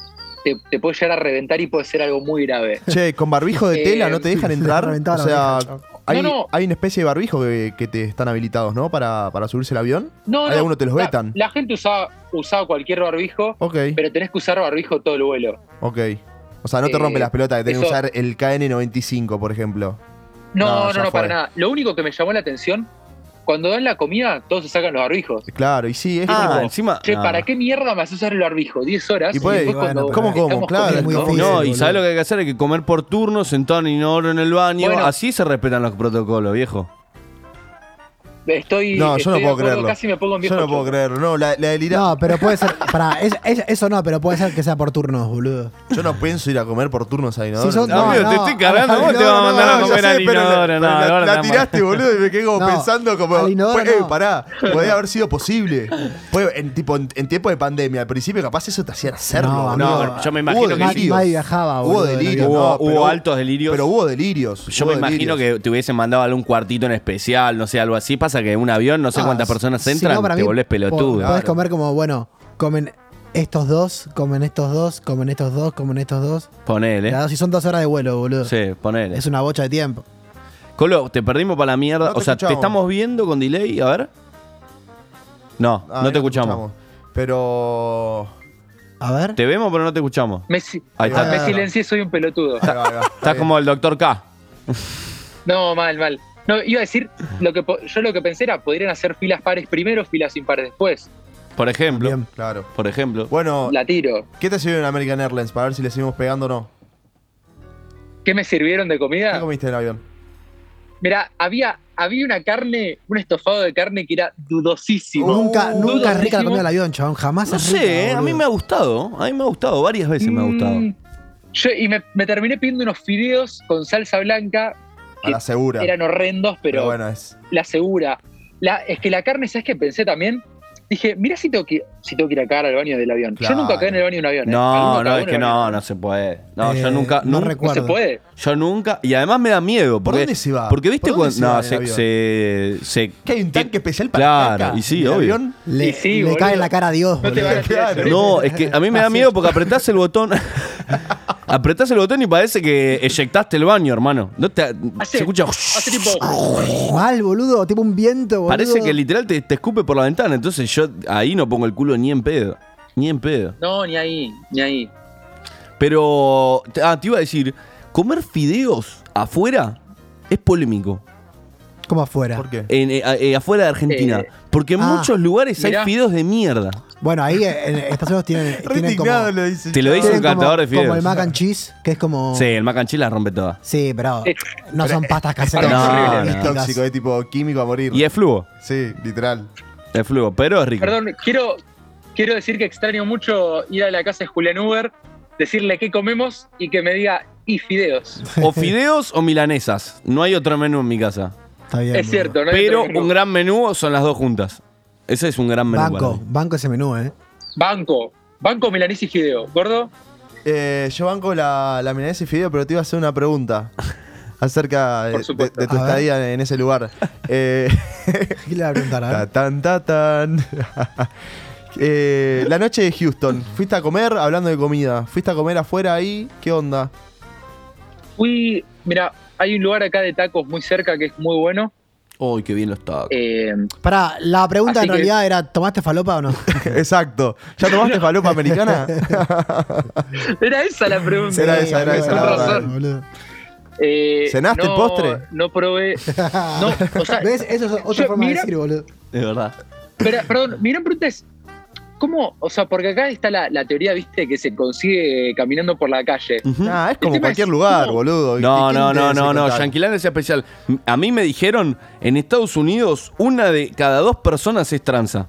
te, te puede llegar a reventar y puede ser algo muy grave. Che, con barbijo de Eh, tela no te dejan entrar. O sea, hay, No, no. hay una especie de barbijo que, que te están habilitados, ¿no? Para, para subirse al avión. No, Hay no, algunos te los la- vetan. La, gente usaba, usaba cualquier barbijo, Ok, pero tenés que usar barbijo todo el vuelo. ok. O sea, no te Eh, rompe las pelotas que tenés que usar el KN95, por ejemplo. No, No, no, no, para nada. Lo único que me llamó la atención, cuando dan la comida, todos se sacan los barbijos. Claro, y sí, es Ah, tipo- encima. Che, no. ¿para qué mierda me haces usar el barbijo? 10 horas. Y puede- después bueno, cuando pero- ¿Cómo, cómo? estamos Claro, comiendo- es muy difícil. No, y. ¿sabes lo que hay que hacer? Hay que comer por turno, sentado en inodoro en el baño. Bueno. Así se respetan los protocolos, viejo. Estoy, No, yo estoy no puedo creerlo. Casi me pongo en Yo no puedo creerlo. No, la, la delira- No, pero puede ser. Pará, es- es- eso no, pero puede ser que sea por turnos, boludo. Yo no pienso ir a comer por turnos ahí, ¿no? Sí, son- no, No, Amigo, te no, estoy cargando. ¿Cómo no, te vas a no, mandar no, a comer al inodoro? No, la, la tiraste, boludo, y me quedé como No, pensando como. pues, eh, no. pará, podría haber sido posible. Fue en, tipo, en, en tiempo de pandemia, al principio capaz eso te hacían hacerlo. No. No, yo me imagino que viajaba, Hubo delirios. Hubo- no, altos delirios. Pero hubo delirios. Yo me imagino que te hubiesen mandado algún cuartito en especial, no sé, algo así. Pasa que en un avión, no sé Ah, cuántas personas entran, te volvés pelotudo. Podés Claro. comer como, bueno, comen estos dos, comen estos dos, comen estos dos, comen estos dos. Ponele. Si son dos horas de vuelo, boludo. Sí, ponele. Es una bocha de tiempo. Colo, te perdimos para la mierda. No o sea, te estamos viendo con delay, a ver. No, Ah, no te escuchamos. Pero. A ver. Te vemos, pero no te escuchamos. Me, si- Ahí está. me silencié, soy un pelotudo. Ahí va, ahí va. Está Estás como el doctor K. No, mal, mal. No, iba a decir, lo que yo lo que pensé era, podrían hacer filas pares primero, filas impares después. Por ejemplo. Bien. Claro. Por ejemplo. Bueno, La tiro. ¿qué te sirvió en American Airlines para ver si le seguimos pegando o no? ¿Qué me sirvieron de ¿Qué comida? comiste en el avión? Mira, había, había una carne, un estofado de carne que era dudosísimo. nunca, Uh, nunca es rica la comida del avión, chabón. Jamás No es rica. sé, eh, a mí me ha gustado. A mí me ha gustado. Varias veces me ha gustado. Mm, yo- y me, me terminé pidiendo unos fideos con salsa blanca A la segura. eran horrendos, pero, Pero bueno, es. la segura. La, es que la carne, ¿sabes qué pensé también? Dije, mira si tengo que, si tengo que ir a cagar al baño del avión. Claro. Yo nunca caí en el baño de un avión. ¿eh? No, no, es que no, no se puede. No, yo Eh, nunca, no nunca, recuerdo. No se puede. yo nunca, y además me da miedo. Porque, dónde se va? Porque viste ¿Por cuando, se no, se, se, se- ¿Qué hay un tanque especial para Claro, y sí, obvio. avión? Le, Y sí, le cae en la cara a Dios, No te a. No, es que a mí me da miedo porque apretás el botón. apretás el botón y parece que eyectaste el baño, hermano. No te, Hace, se escucha. hace tipo. Mal, boludo. Tipo un viento, boludo. Parece que literal te, te escupe por la ventana. Entonces yo ahí no pongo el culo ni en pedo. Ni en pedo. No, ni ahí, ni ahí. Pero. Ah, te iba a decir. Comer fideos afuera es polémico. Como afuera. ¿Por qué? En, eh, eh, afuera de Argentina. Eh, porque en ah, muchos lugares mirá. hay fideos de mierda. Bueno, ahí en Estados Unidos tienen, Re tienen como, indignado lo dice. Te lo dice un cantador de como, como fideos. el mac and cheese, que es como... Sí, el mac and cheese la rompe toda. Sí, pero no son pastas caseras. no, no, Es tóxico, es tipo químico a morir. Y es fluo. Sí, literal. Es fluo, pero es rico. Perdón, quiero, quiero decir que extraño mucho ir a la casa de Julián Uber, decirle qué comemos y que me diga, y fideos. O fideos o milanesas. No hay otro menú en mi casa. Está bien. Es cierto, no hay Pero un gran menú son las dos juntas. Ese es un gran menú. para Banco, mí. banco ese menú, ¿eh? Banco, banco, milanesa y fideo. ¿Gordo? Eh, yo banco la, la milanesa y fideo, pero te iba a hacer una pregunta acerca de, tu A ver. estadía en ese lugar. Eh, ¿Qué le va a preguntar? A ta- ver? tan, ta, tan. Eh, la noche de Houston, ¿fuiste a comer? Hablando de comida, ¿fuiste a comer afuera ahí? ¿Qué onda? Fui, mira, hay un lugar acá de tacos muy cerca que es muy bueno. Uy, qué bien los tacos. Eh, Pará, la pregunta en que- realidad era: ¿tomaste falopa o no? Exacto. ¿Ya tomaste falopa americana? era esa la pregunta. Era esa, era esa, Con la. Eh, ¿Cenaste el postre? No probé. No, o sea, ¿Ves? Eso es otra yo- forma de mira- decir, boludo. De verdad. Pero, perdón, mi gran pregunta es, ¿cómo? O sea, porque acá está la, la teoría, viste, que se consigue caminando por la calle. Ah, es como cualquier es lugar, cómo- boludo. No, ¿Quién no, no, no, no. Yanquilán es especial. A mí me dijeron, en Estados Unidos, una de cada dos personas es tranza.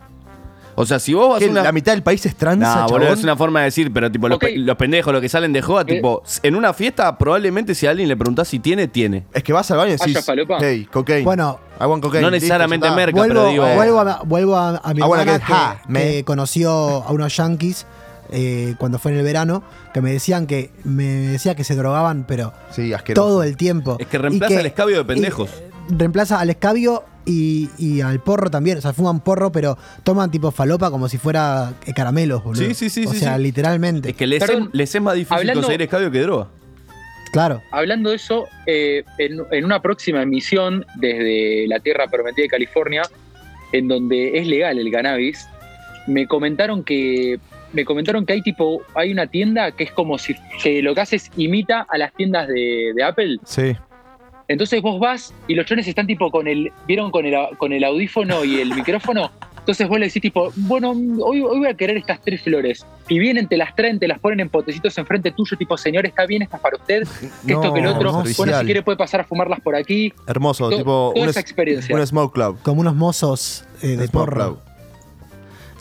O sea, si vos vas ¿Qué, a una... ¿La mitad del país es tranza, No, boludo, es una forma de decir, pero tipo, los, Ok. pe- los pendejos, los que salen de joda, tipo, en una fiesta, probablemente si a alguien le preguntás si tiene, tiene. Es que vas al baño y ¿Haya decís, falopa? hey, cocaine. Bueno, I want cocaine. No listo, necesariamente está. merca, vuelvo, pero digo. vuelvo, a, vuelvo a, a mi I wanna hermana que, que conoció a unos yankees eh, cuando fue en el verano, que me decían que me decía que se drogaban, pero Sí, asqueroso. todo el tiempo. Es que reemplaza Y al escabio de pendejos. y, eh, reemplaza al escabio y, y al porro también. O sea, fuman porro, pero toman tipo falopa como si fuera eh, caramelos, boludo. Sí, sí, sí, O sí, sea, sí. literalmente. Es que les, es, Perdón, les es más difícil hablando- conseguir escabio que droga. Claro. Hablando de eso, eh, en, en una próxima emisión desde la Tierra Prometida de California, en donde es legal el cannabis, me comentaron que me comentaron que hay tipo hay una tienda que es como si que lo que hace es imita a las tiendas de, de Apple. Sí. Entonces vos vas y los chones están tipo con el vieron con el, con el audífono y el micrófono. Entonces vos le decís tipo, bueno, hoy, hoy voy a querer estas tres flores. Y vienen, te las traen, te las ponen en potecitos enfrente tuyo, tipo, señor, está bien, esta es para usted, que esto, que el otro. Bueno, si quiere puede pasar a fumarlas por aquí. Hermoso, To- tipo toda un, esa es- experiencia. un smoke club. Como unos mozos eh, de Smoke porro. club.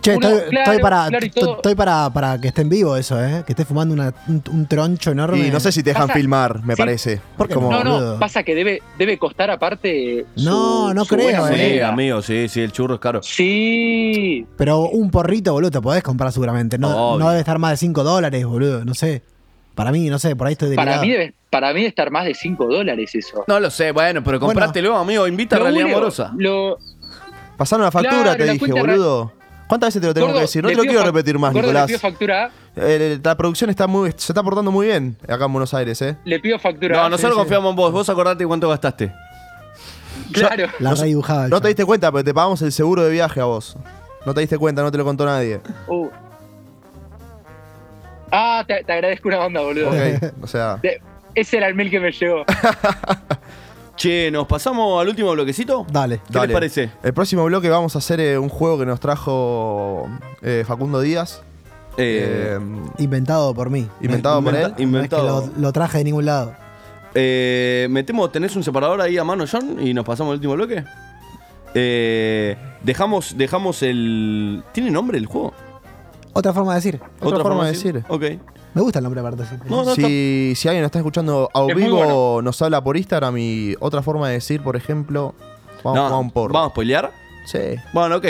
Che, Uno, estoy, claro, estoy para, claro, y todo- estoy para, para que esté en vivo eso, ¿eh? Que esté fumando una- un, un troncho enorme. Y no sé si te dejan Pasa- filmar, me sí. parece. ¿Por qué Como- no, no, boludo. pasa que debe, debe costar aparte. su- No, no su creo, buena eh. Sí, amigo, sí, sí, el churro es caro. Sí. Pero un porrito, boludo, te podés comprar seguramente. No, Obvio. no debe estar más de 5 dólares, boludo. No sé. Para mí, no sé, por ahí estoy Para delirado. mí, debe, para mí debe estar más de 5 dólares eso. No lo sé, bueno, pero Bueno. comprátelo, amigo. Invita a Realidad Amorosa. Lo, Pasaron la factura, Claro, te la dije, boludo. ¿Cuántas veces te lo tengo Gordo, que decir? No te lo quiero repetir más, Gordo, Nicolás. Le pido factura, Eh, la producción está muy, se está portando muy bien acá en Buenos Aires, ¿eh? le pido factura. No, nosotros Sí, sí. confiamos en vos. Vos acordate cuánto gastaste. Claro. La No- No te diste cuenta, pero te pagamos el seguro de viaje a vos. No te diste cuenta, no te lo contó nadie. Uh. Ah, te, te agradezco una banda, boludo. Ok, o sea. Ese era el mail que me llegó. Che, ¿nos pasamos al último bloquecito? Dale. ¿Qué Dale. les parece? El próximo bloque vamos a hacer eh, un juego que nos trajo eh, Facundo Díaz. Eh, Inventado por mí. Inventado por inventa- él. No es que inventado. lo, lo traje de ningún lado. Eh, metemos, ¿tenés un separador ahí a mano, John? Y nos pasamos al último bloque. Eh, dejamos, dejamos el. ¿Tiene nombre el juego? Otra forma de decir. Otra forma de decir. Ok. Me gusta el nombre aparte. sí. No, no, está- si, si alguien nos está escuchando a Es vivo, bueno. nos habla por Instagram y otra forma de decir, por ejemplo, vamos no, un porro. ¿Vamos a spoilear? Sí. Bueno, ok.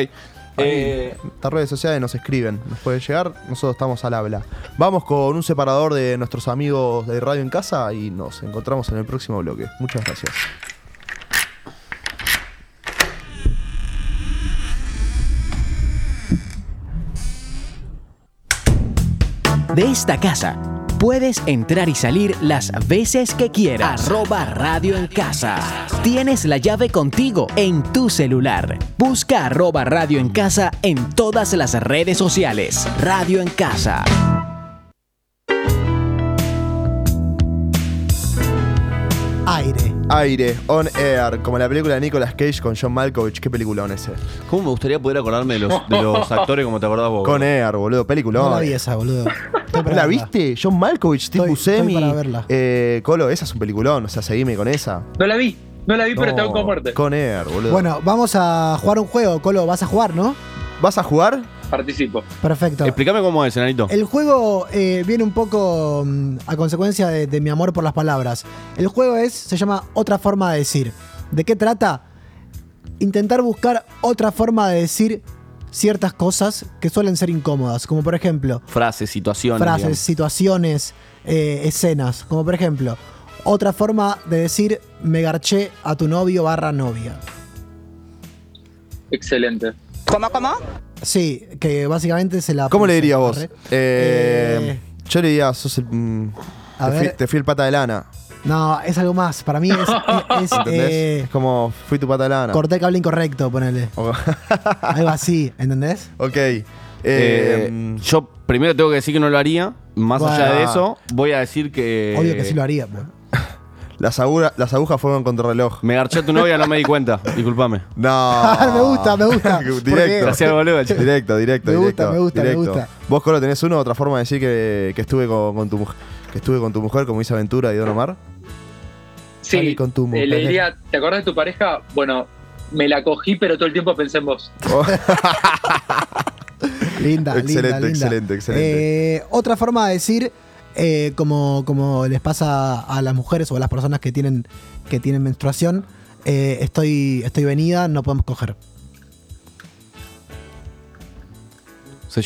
Eh, Estas redes sociales nos escriben, nos puede llegar, nosotros estamos al habla. Vamos con un separador de nuestros amigos de Radio en Casa y nos encontramos en el próximo bloque. Muchas gracias. De esta casa puedes entrar y salir las veces que quieras. Arroba Radio en Casa. Tienes la llave contigo en tu celular. Busca arroba Radio en Casa en todas las redes sociales. Radio en Casa. Aire. Aire, on air, como la película de Nicolas Cage con John Malkovich. ¿Qué peliculón ese? ¿Cómo me gustaría poder acordarme de los, de los actores como te acordás vos? Con air, boludo, peliculón. No la vi esa, boludo. ¿La viste? John Malkovich, Steve Estoy- estoy Buscemi. para verla. Eh, Colo, esa es un peliculón, o sea, seguime con esa. No la vi, no la vi, pero No, tengo con muerte. Con air, boludo. Bueno, vamos a jugar un juego, Colo. Vas a jugar, ¿no? ¿Vas a jugar? Participo. Perfecto. Explícame cómo es, enanito. El juego eh, viene un poco mm, a consecuencia de, de mi amor por las palabras. El juego es, se llama Otra forma de decir. ¿De qué trata? Intentar buscar otra forma de decir ciertas cosas que suelen ser incómodas. Como por ejemplo, Frases, situaciones. frases, digamos. situaciones, eh, escenas. Como por ejemplo, otra forma de decir me garché a tu novio barra novia. Excelente. ¿Cómo, cómo? Sí, que básicamente se la... ¿Cómo le dirías vos? Arre. Eh, yo le diría, sos el. mm, A te, fui, ver. te fui el pata de lana. No, es algo más. Para mí es, es- es, ¿Entendés? eh, es como, fui tu pata de lana. corté el cable incorrecto, ponele. Algo así, ¿entendés? ok. Eh, Eh, yo primero tengo que decir que no lo haría. Más Bueno. allá de eso, voy a decir que. Obvio que sí lo haría. pues. Las, aguja- las agujas fueron contra reloj. Me garché a tu novia, no me di cuenta. Disculpame. No. me gusta, me gusta. directo. El boludo, che. Directo, directo, Me gusta, directo. me gusta, me directo. gusta. ¿Vos, Colo, tenés uno otra forma de decir que, que estuve con, con tu mujer? Que estuve con tu mujer, como dice Aventura y Don Omar. Sí, Salí con tu eh, mujer. le diría, ¿te acordás de tu pareja? Bueno, me la cogí, pero todo el tiempo pensé en vos. Linda, Excelente, linda, linda. excelente, excelente. Eh, otra forma de decir, eh, como, como les pasa a las mujeres o a las personas que tienen, que tienen menstruación, eh, estoy, estoy venida, no podemos coger.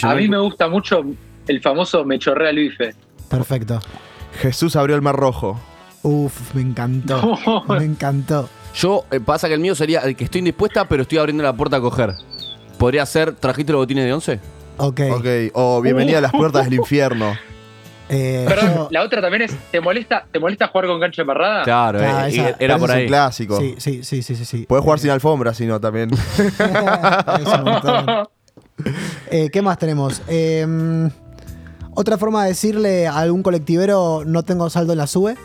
A mí me gusta mucho el famoso me chorrea Luife. Perfecto. Jesús abrió el mar rojo. Uf, me encantó. Me encantó. Yo, eh, pasa que el mío sería el que estoy indispuesta, pero estoy abriendo la puerta a coger. ¿Podría ser, trajiste los botines de 11? Ok. Ok. O bienvenida a las puertas del infierno. Eh, Perdón, yo- la otra también es, ¿te molesta, ¿te molesta jugar con gancho embarrada? Claro, Ah, eh, esa- era por ese es ahí. un clásico. sí, sí, sí, sí, sí. sí. Podés jugar sin alfombra, si no, también. Es un montón. Eh, ¿Qué más tenemos? Eh, otra forma de decirle a algún colectivero no tengo saldo en la sube.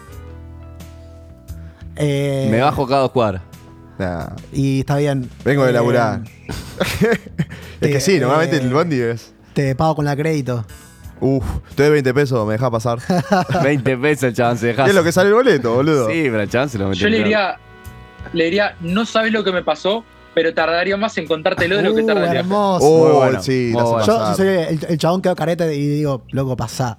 Eh, Me bajo cada dos cuadras. Nah, Y está bien. vengo de Eh, laburar. es que sí, eh, normalmente el bondi es. Te pago con la crédito. Uf, te doy 20 pesos, me dejas pasar. 20 pesos el chabón se deja. ¿Qué es lo que sale el boleto, boludo? Sí, pero el chabón se lo metió. Yo le diría, le diría, no sabes lo que me pasó, pero tardaría más en contártelo de lo que Uh, tardaría. hermoso. Oh, bueno, sí, muy la hace bueno. Yo, pasar. soy el, el chabón quedó careta y digo, loco, pasá.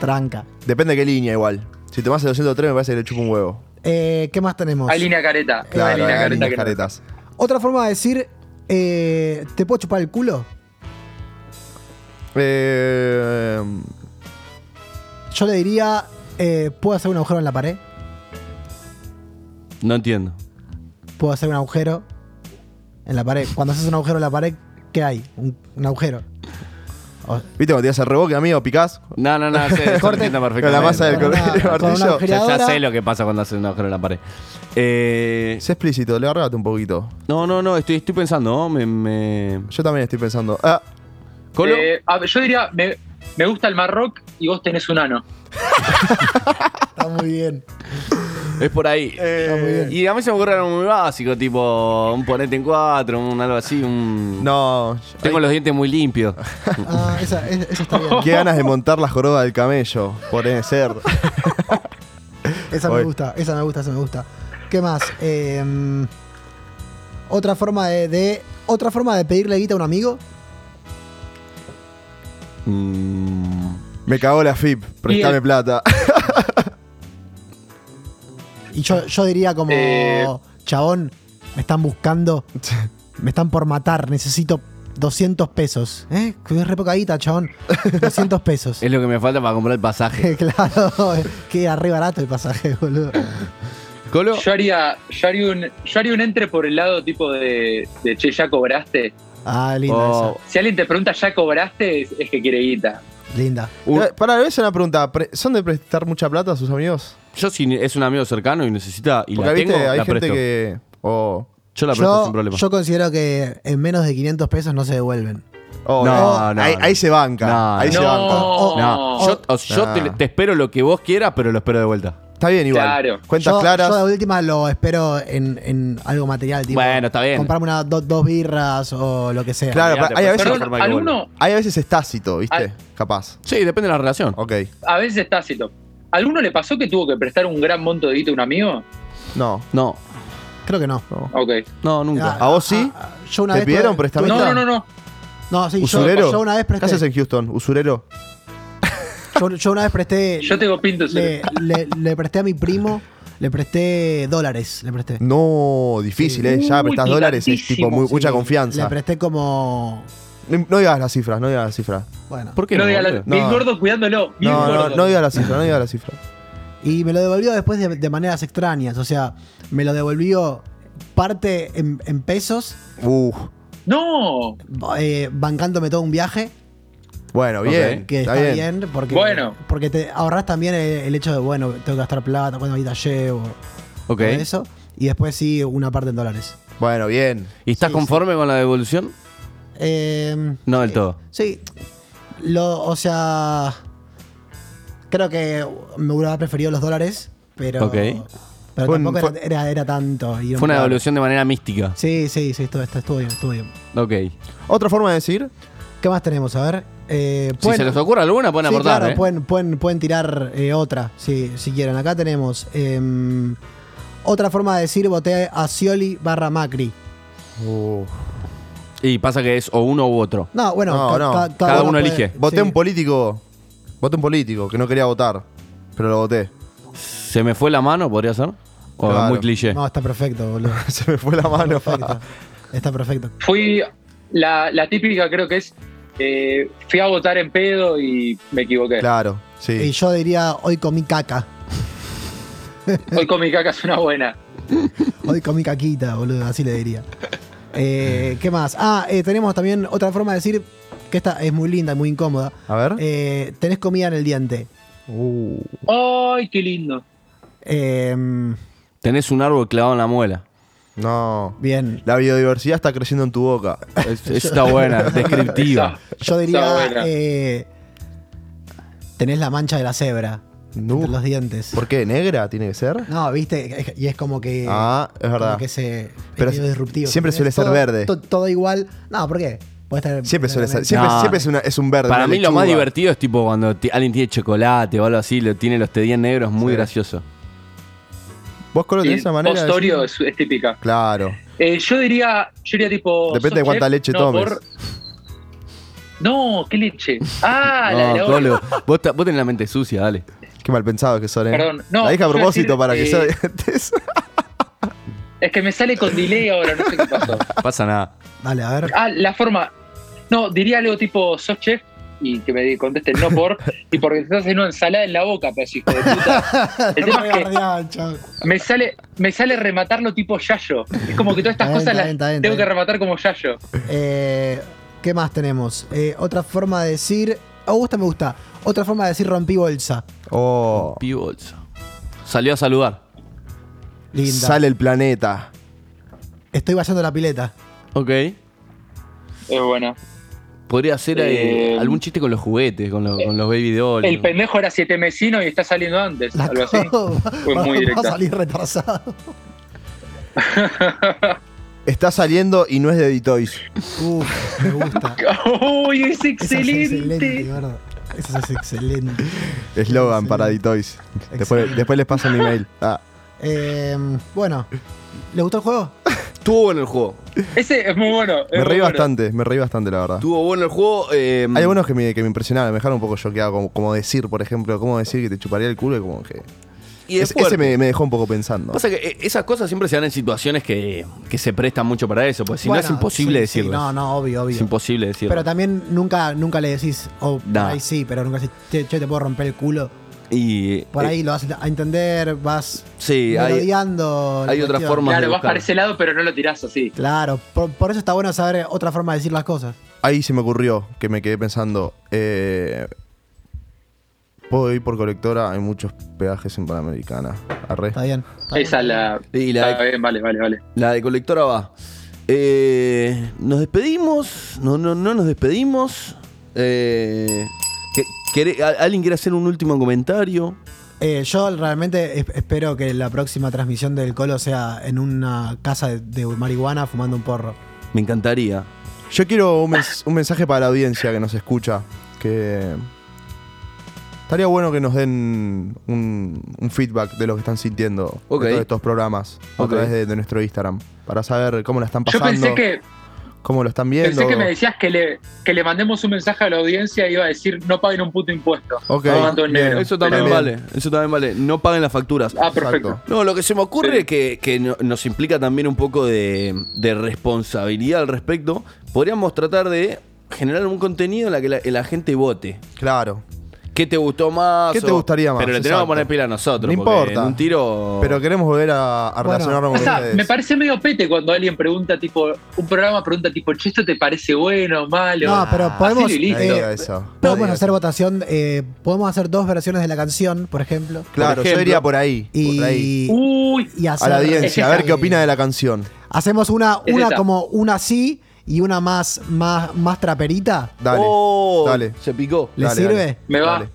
Tranca. Depende de qué línea, igual. Si te vas el 203, me parece que le chupa un huevo. Eh, ¿Qué más tenemos? Hay línea careta. hay Claro, línea hay careta líneas que no. caretas. Otra forma de decir, eh, ¿te puedo chupar el culo? Eh, Yo le diría, eh, ¿puedo hacer un agujero en la pared? No entiendo. ¿Puedo hacer un agujero en la pared? Cuando haces un agujero en la pared, ¿qué hay? Un, un agujero. O- ¿Viste cuando tiras el reboque, amigo? ¿Picás? No, no, no, lo Corte. Con la masa del Con una- cor- con una martillo. agujera- Ya, sé lo que pasa cuando haces un agujero en la pared. Eh, Sé explícito, le un poquito. no, no, no, estoy, estoy pensando, ¿no? Me, me- Yo también estoy pensando. Ah, ¿Colo? Eh, yo diría, me, me gusta el Marroc y vos tenés un ano. Está muy bien. Es por ahí. Bien. Y a mí se me ocurre algo muy básico, tipo un ponete en cuatro, un algo así, un... no. Tengo los dientes muy limpios. Ah, esa, esa- esa está bien. Qué ganas de montar la joroba del camello, por ser. Esa me gusta, esa me gusta, esa me gusta. ¿Qué más? Eh, otra forma de, de- otra forma de pedirle guita a un amigo. Mm, Me cagó la FIP, prestame plata. Y yo, yo diría como, Eh. chabón, me están buscando, me están por matar, necesito 200 pesos. ¿Eh? Que es re poca guita, chabón. 200 pesos. es lo que me falta para comprar el pasaje. claro, que era re barato el pasaje, boludo. ¿Colo? Yo haría, yo haría un, yo haría un entre por el lado tipo de, de che, ya cobraste. Ah, linda Oh, Si alguien te pregunta ya cobraste, es, es que quiere guita. Linda. Eh, Para, ver, una pregunta. ¿pre- ¿Son de prestar mucha plata a sus amigos? yo si es un amigo cercano y necesita y Porque la viste, tengo, hay la gente presto. que. Oh, Yo la presto Yo, sin problema. yo considero que en menos de 500 pesos no se devuelven. Oh, No, no, ahí, no. ahí se banca. No, ahí se no. banca. Oh, no, yo, o yo te, te espero lo que vos quieras, pero lo espero de vuelta. Está bien igual. Claro. Cuentas yo, claras. yo de última lo espero en, en algo material, tipo. Bueno, está bien. Comprarme una, do- dos birras o lo que sea. Claro, Olvídate, hay a pues, veces, perdón. Perdón, ¿alguno? hay a veces es tácito, ¿viste? Capaz. Sí, depende de la relación. Ok. A veces es tácito. ¿Alguno le pasó que tuvo que prestar un gran monto de guita a un amigo? No. No, Creo que no. Ok. no, nunca. ¿A vos sí? Ah, yo una ¿Te vez pidieron prestamista? No, no, no, no. No, sí, yo, ¿Usurero? yo una vez ¿Qué haces presté. en Houston? ¿Usurero? Yo, yo una vez presté. Yo tengo pinto le, le- le presté a mi primo, le presté dólares. Le presté. No, difícil, ¿eh? Ya Uy, prestás dólares, es tipo muy- Sí, mucha Le confianza. presté como. No, no digas las cifras, no digas las cifras. Bueno. ¿Por qué No no? diga la- boludo? bien No. gordo cuidándolo. Bien No, no, no digas las cifras, no digas las cifras. Y me lo devolvió después de, de maneras extrañas. O sea, me lo devolvió parte en, en pesos, Uf. No. eh, bancándome todo un viaje. Bueno, bien. Que está, bien. porque, Bueno. porque te ahorras también el, el hecho de, bueno, tengo que gastar plata, cuando ahorita llevo. Ok. todo eso. Y después sí, una parte en dólares. Bueno, bien. ¿Y estás conforme con la devolución? Eh, No del todo. Sí. Lo, o sea. Creo que me hubiera preferido los dólares, pero. Ok. Pero Fue tampoco fue- era, era, era tanto. y Fue una claro. devolución de manera mística. Sí, sí, sí, estuvo, estuvo, estuvo bien, estuvo bien. Ok. ¿Otra forma de decir? ¿Qué más tenemos? A ver. Eh, Si se les ocurre alguna, pueden sí, aportar. Claro, ¿eh? pueden, pueden, pueden tirar eh, otra, si, si quieren. Acá tenemos. em, otra forma de decir voté a Scioli barra Macri. Y pasa que es o uno u otro. No, bueno, No, ca- no. ca- Cada uno puede- elige. Voté sí. un político. Voté un político que no quería votar. Pero lo voté. ¿Se me fue la mano, podría ser? O Claro. muy cliché. No, está perfecto, boludo. Se me fue la mano. Perfecto. Está perfecto. Fui. La, la típica creo que es. eh, fui a votar en pedo y me equivoqué. Claro, sí. Y yo diría, hoy comí caca. Hoy con mi caca es una buena. Hoy comí caquita, boludo, así le diría. Eh, ¿Qué más? Ah, eh, tenemos también otra forma de decir que esta es muy linda y muy incómoda. A ver. Eh, tenés comida en el diente. Uh. ¡Ay, qué lindo! Tenés un árbol clavado en la muela. No. Bien. La biodiversidad está creciendo en tu boca. Es- está buena, descriptiva. yo diría, eh, tenés la mancha de la cebra No. entre los dientes. ¿Por qué? ¿Negra tiene que ser? No, viste, y es como que. Ah, es verdad. Como que se. Pero es medio disruptivo. siempre suele ser Todo- verde. to- Todo, igual. No, ¿por qué? Puede estar Siempre suele ser. Siempre, No. siempre es, una- es un verde. Para mí lo más divertido es tipo cuando alguien tiene chocolate o algo así, lo tiene los tedías negros, muy Sí. gracioso. ¿Vos, Colo, tenés esa manera? de Postorio es, es típica. Claro. Eh, yo diría. Yo diría tipo. Depende de ¿sos cuánta chef? leche No, tomes. por- No, ¿qué leche? Ah, la de No, la Colo, vos, tenés la mente sucia, dale. Qué mal pensado que son, ¿eh? Perdón, no, La dije a propósito decir, para que eh, sea dientes. Es que me sale con delay ahora, no sé qué pasó. Pasa nada. Dale, a ver. Ah, la forma. No, diría algo tipo, sos chef y que me contesten no por, y porque te estás haciendo una ensalada en la boca, pero hijo de puta. El tema es que me sale, me sale rematarlo tipo Yayo. Es como que todas estas cosas las bien, está bien, tengo que rematar como Yayo. Eh, ¿Qué más tenemos? Eh, otra forma de decir. Me gusta, me gusta. Otra forma de decir rompí bolsa. Oh. Pi bolsa. Salió a saludar. Linda. Sale el planeta. Estoy vaciando la pileta. Ok. Es buena. Podría ser eh, Eh, algún chiste con los juguetes, con, los- con los baby dolls. El pendejo era siete mesino y está saliendo antes. La algo así. Fue va, muy va a salir retrasado. Está saliendo y no es de Ditoys. Uf, me gusta. ¡Uy, es excelente. Eso es excelente. Eslogan para Ditoys. Después, después les paso mi mail. Ah. Eh, bueno, ¿le gustó el juego? Estuvo bueno el juego. Ese es muy bueno. es Me muy reí bueno. bastante, me reí bastante, la verdad. Estuvo bueno el juego. eh, Hay algunos que me, que me impresionaron, me dejaron un poco choqueado, como, como decir, por ejemplo, cómo decir que te chuparía el culo y como que... Y es Ese- me, me dejó un poco pensando. Pasa que eh, esas cosas siempre se dan en situaciones que, que se prestan mucho para eso, pues si Bueno, no es imposible sí, sí, decirlo. no, no, obvio, obvio. Es imposible decirlo. Pero también nunca, nunca le decís, o por Nah. ahí sí, pero nunca decís, che, che, te puedo romper el culo. Y Por eh, ahí lo vas a entender, vas Sí, hay- hay otras formas Claro, de vas para ese lado, pero no lo tirás así. Claro, por, por eso está bueno saber otra forma de decir las cosas. Ahí se me ocurrió que me quedé pensando, eh, puedo ir por colectora, hay muchos peajes en Panamericana. Arre. Está bien. Esa es la. Y la- Está bien, vale, vale, vale. La de colectora va. Eh, nos despedimos. No, no, no nos despedimos. Eh, ¿que- quere- a- ¿Alguien quiere hacer un último comentario? Eh, yo realmente es- espero que la próxima transmisión del Colo sea en una casa de, de marihuana fumando un porro. Me encantaría. Yo quiero un, mens- un mensaje para la audiencia que nos escucha, que estaría bueno que nos den un, un feedback de lo que están sintiendo de todos estos programas a través de, de nuestro Instagram, para saber cómo la están Yo pasando. pensé que. Cómo lo están viendo. Pensé que me decías que le, que le mandemos un mensaje a la audiencia y iba a decir no paguen un puto impuesto. Ok, No mando en bien. negro. Eso también Pero- vale, eso también vale. No paguen las facturas. Ah, perfecto. No, lo que se me ocurre Sí. que, que no- nos implica también un poco de, de responsabilidad al respecto. Podríamos tratar de generar un contenido en la que la, la gente vote. Claro. ¿Qué te gustó más? ¿Qué te O- gustaría más? Pero le tenemos que poner pila a nosotros. No importa. En un tiro. Pero queremos volver a, a relacionarnos O con sea, ustedes. me parece medio pete cuando alguien pregunta, tipo, un programa pregunta, tipo, che, ¿esto te parece bueno o malo? No, pero podemos, eh, eso. podemos No hacer votación, eh, podemos hacer dos versiones de la canción, por ejemplo. Claro, por yo ejemplo. iría por ahí. Y, por ahí. Uy, y hacer- A la audiencia, a ver qué opina de la canción. Hacemos una, una como una así y una más, más, más traperita. Dale. Oh, dale. Se picó. ¿Le Dale, sirve? dale. me va. Dale.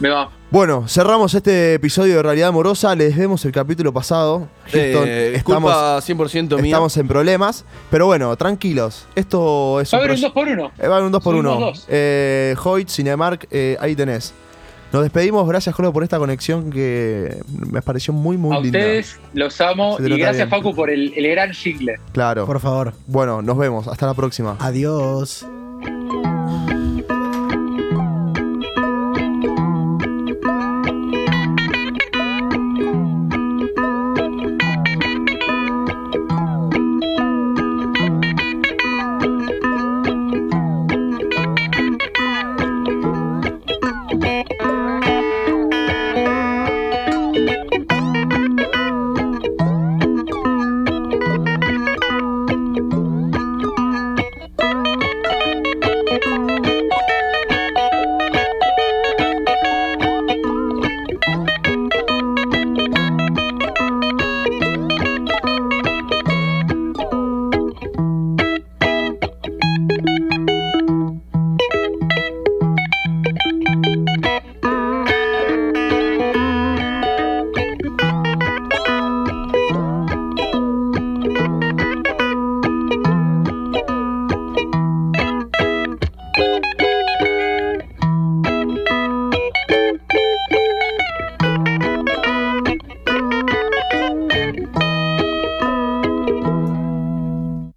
Me va. Bueno, cerramos este episodio de Realidad Amorosa. Les vemos el capítulo pasado. Houston, Eh, es estamos, culpa 100% mía. estamos en problemas. Pero bueno, tranquilos. Esto es Va a haber un proye- 2 por 1 Eh, va a haber un 2 por Subimos 1 dos. Eh, Hoyt, Cinemark, eh, ahí tenés. Nos despedimos. Gracias, Jolo, por esta conexión que me pareció muy, muy A linda. ustedes los amo y gracias, bien. Facu, por el, el gran jingle. Claro. Por favor. Bueno, nos vemos. Hasta la próxima. Adiós.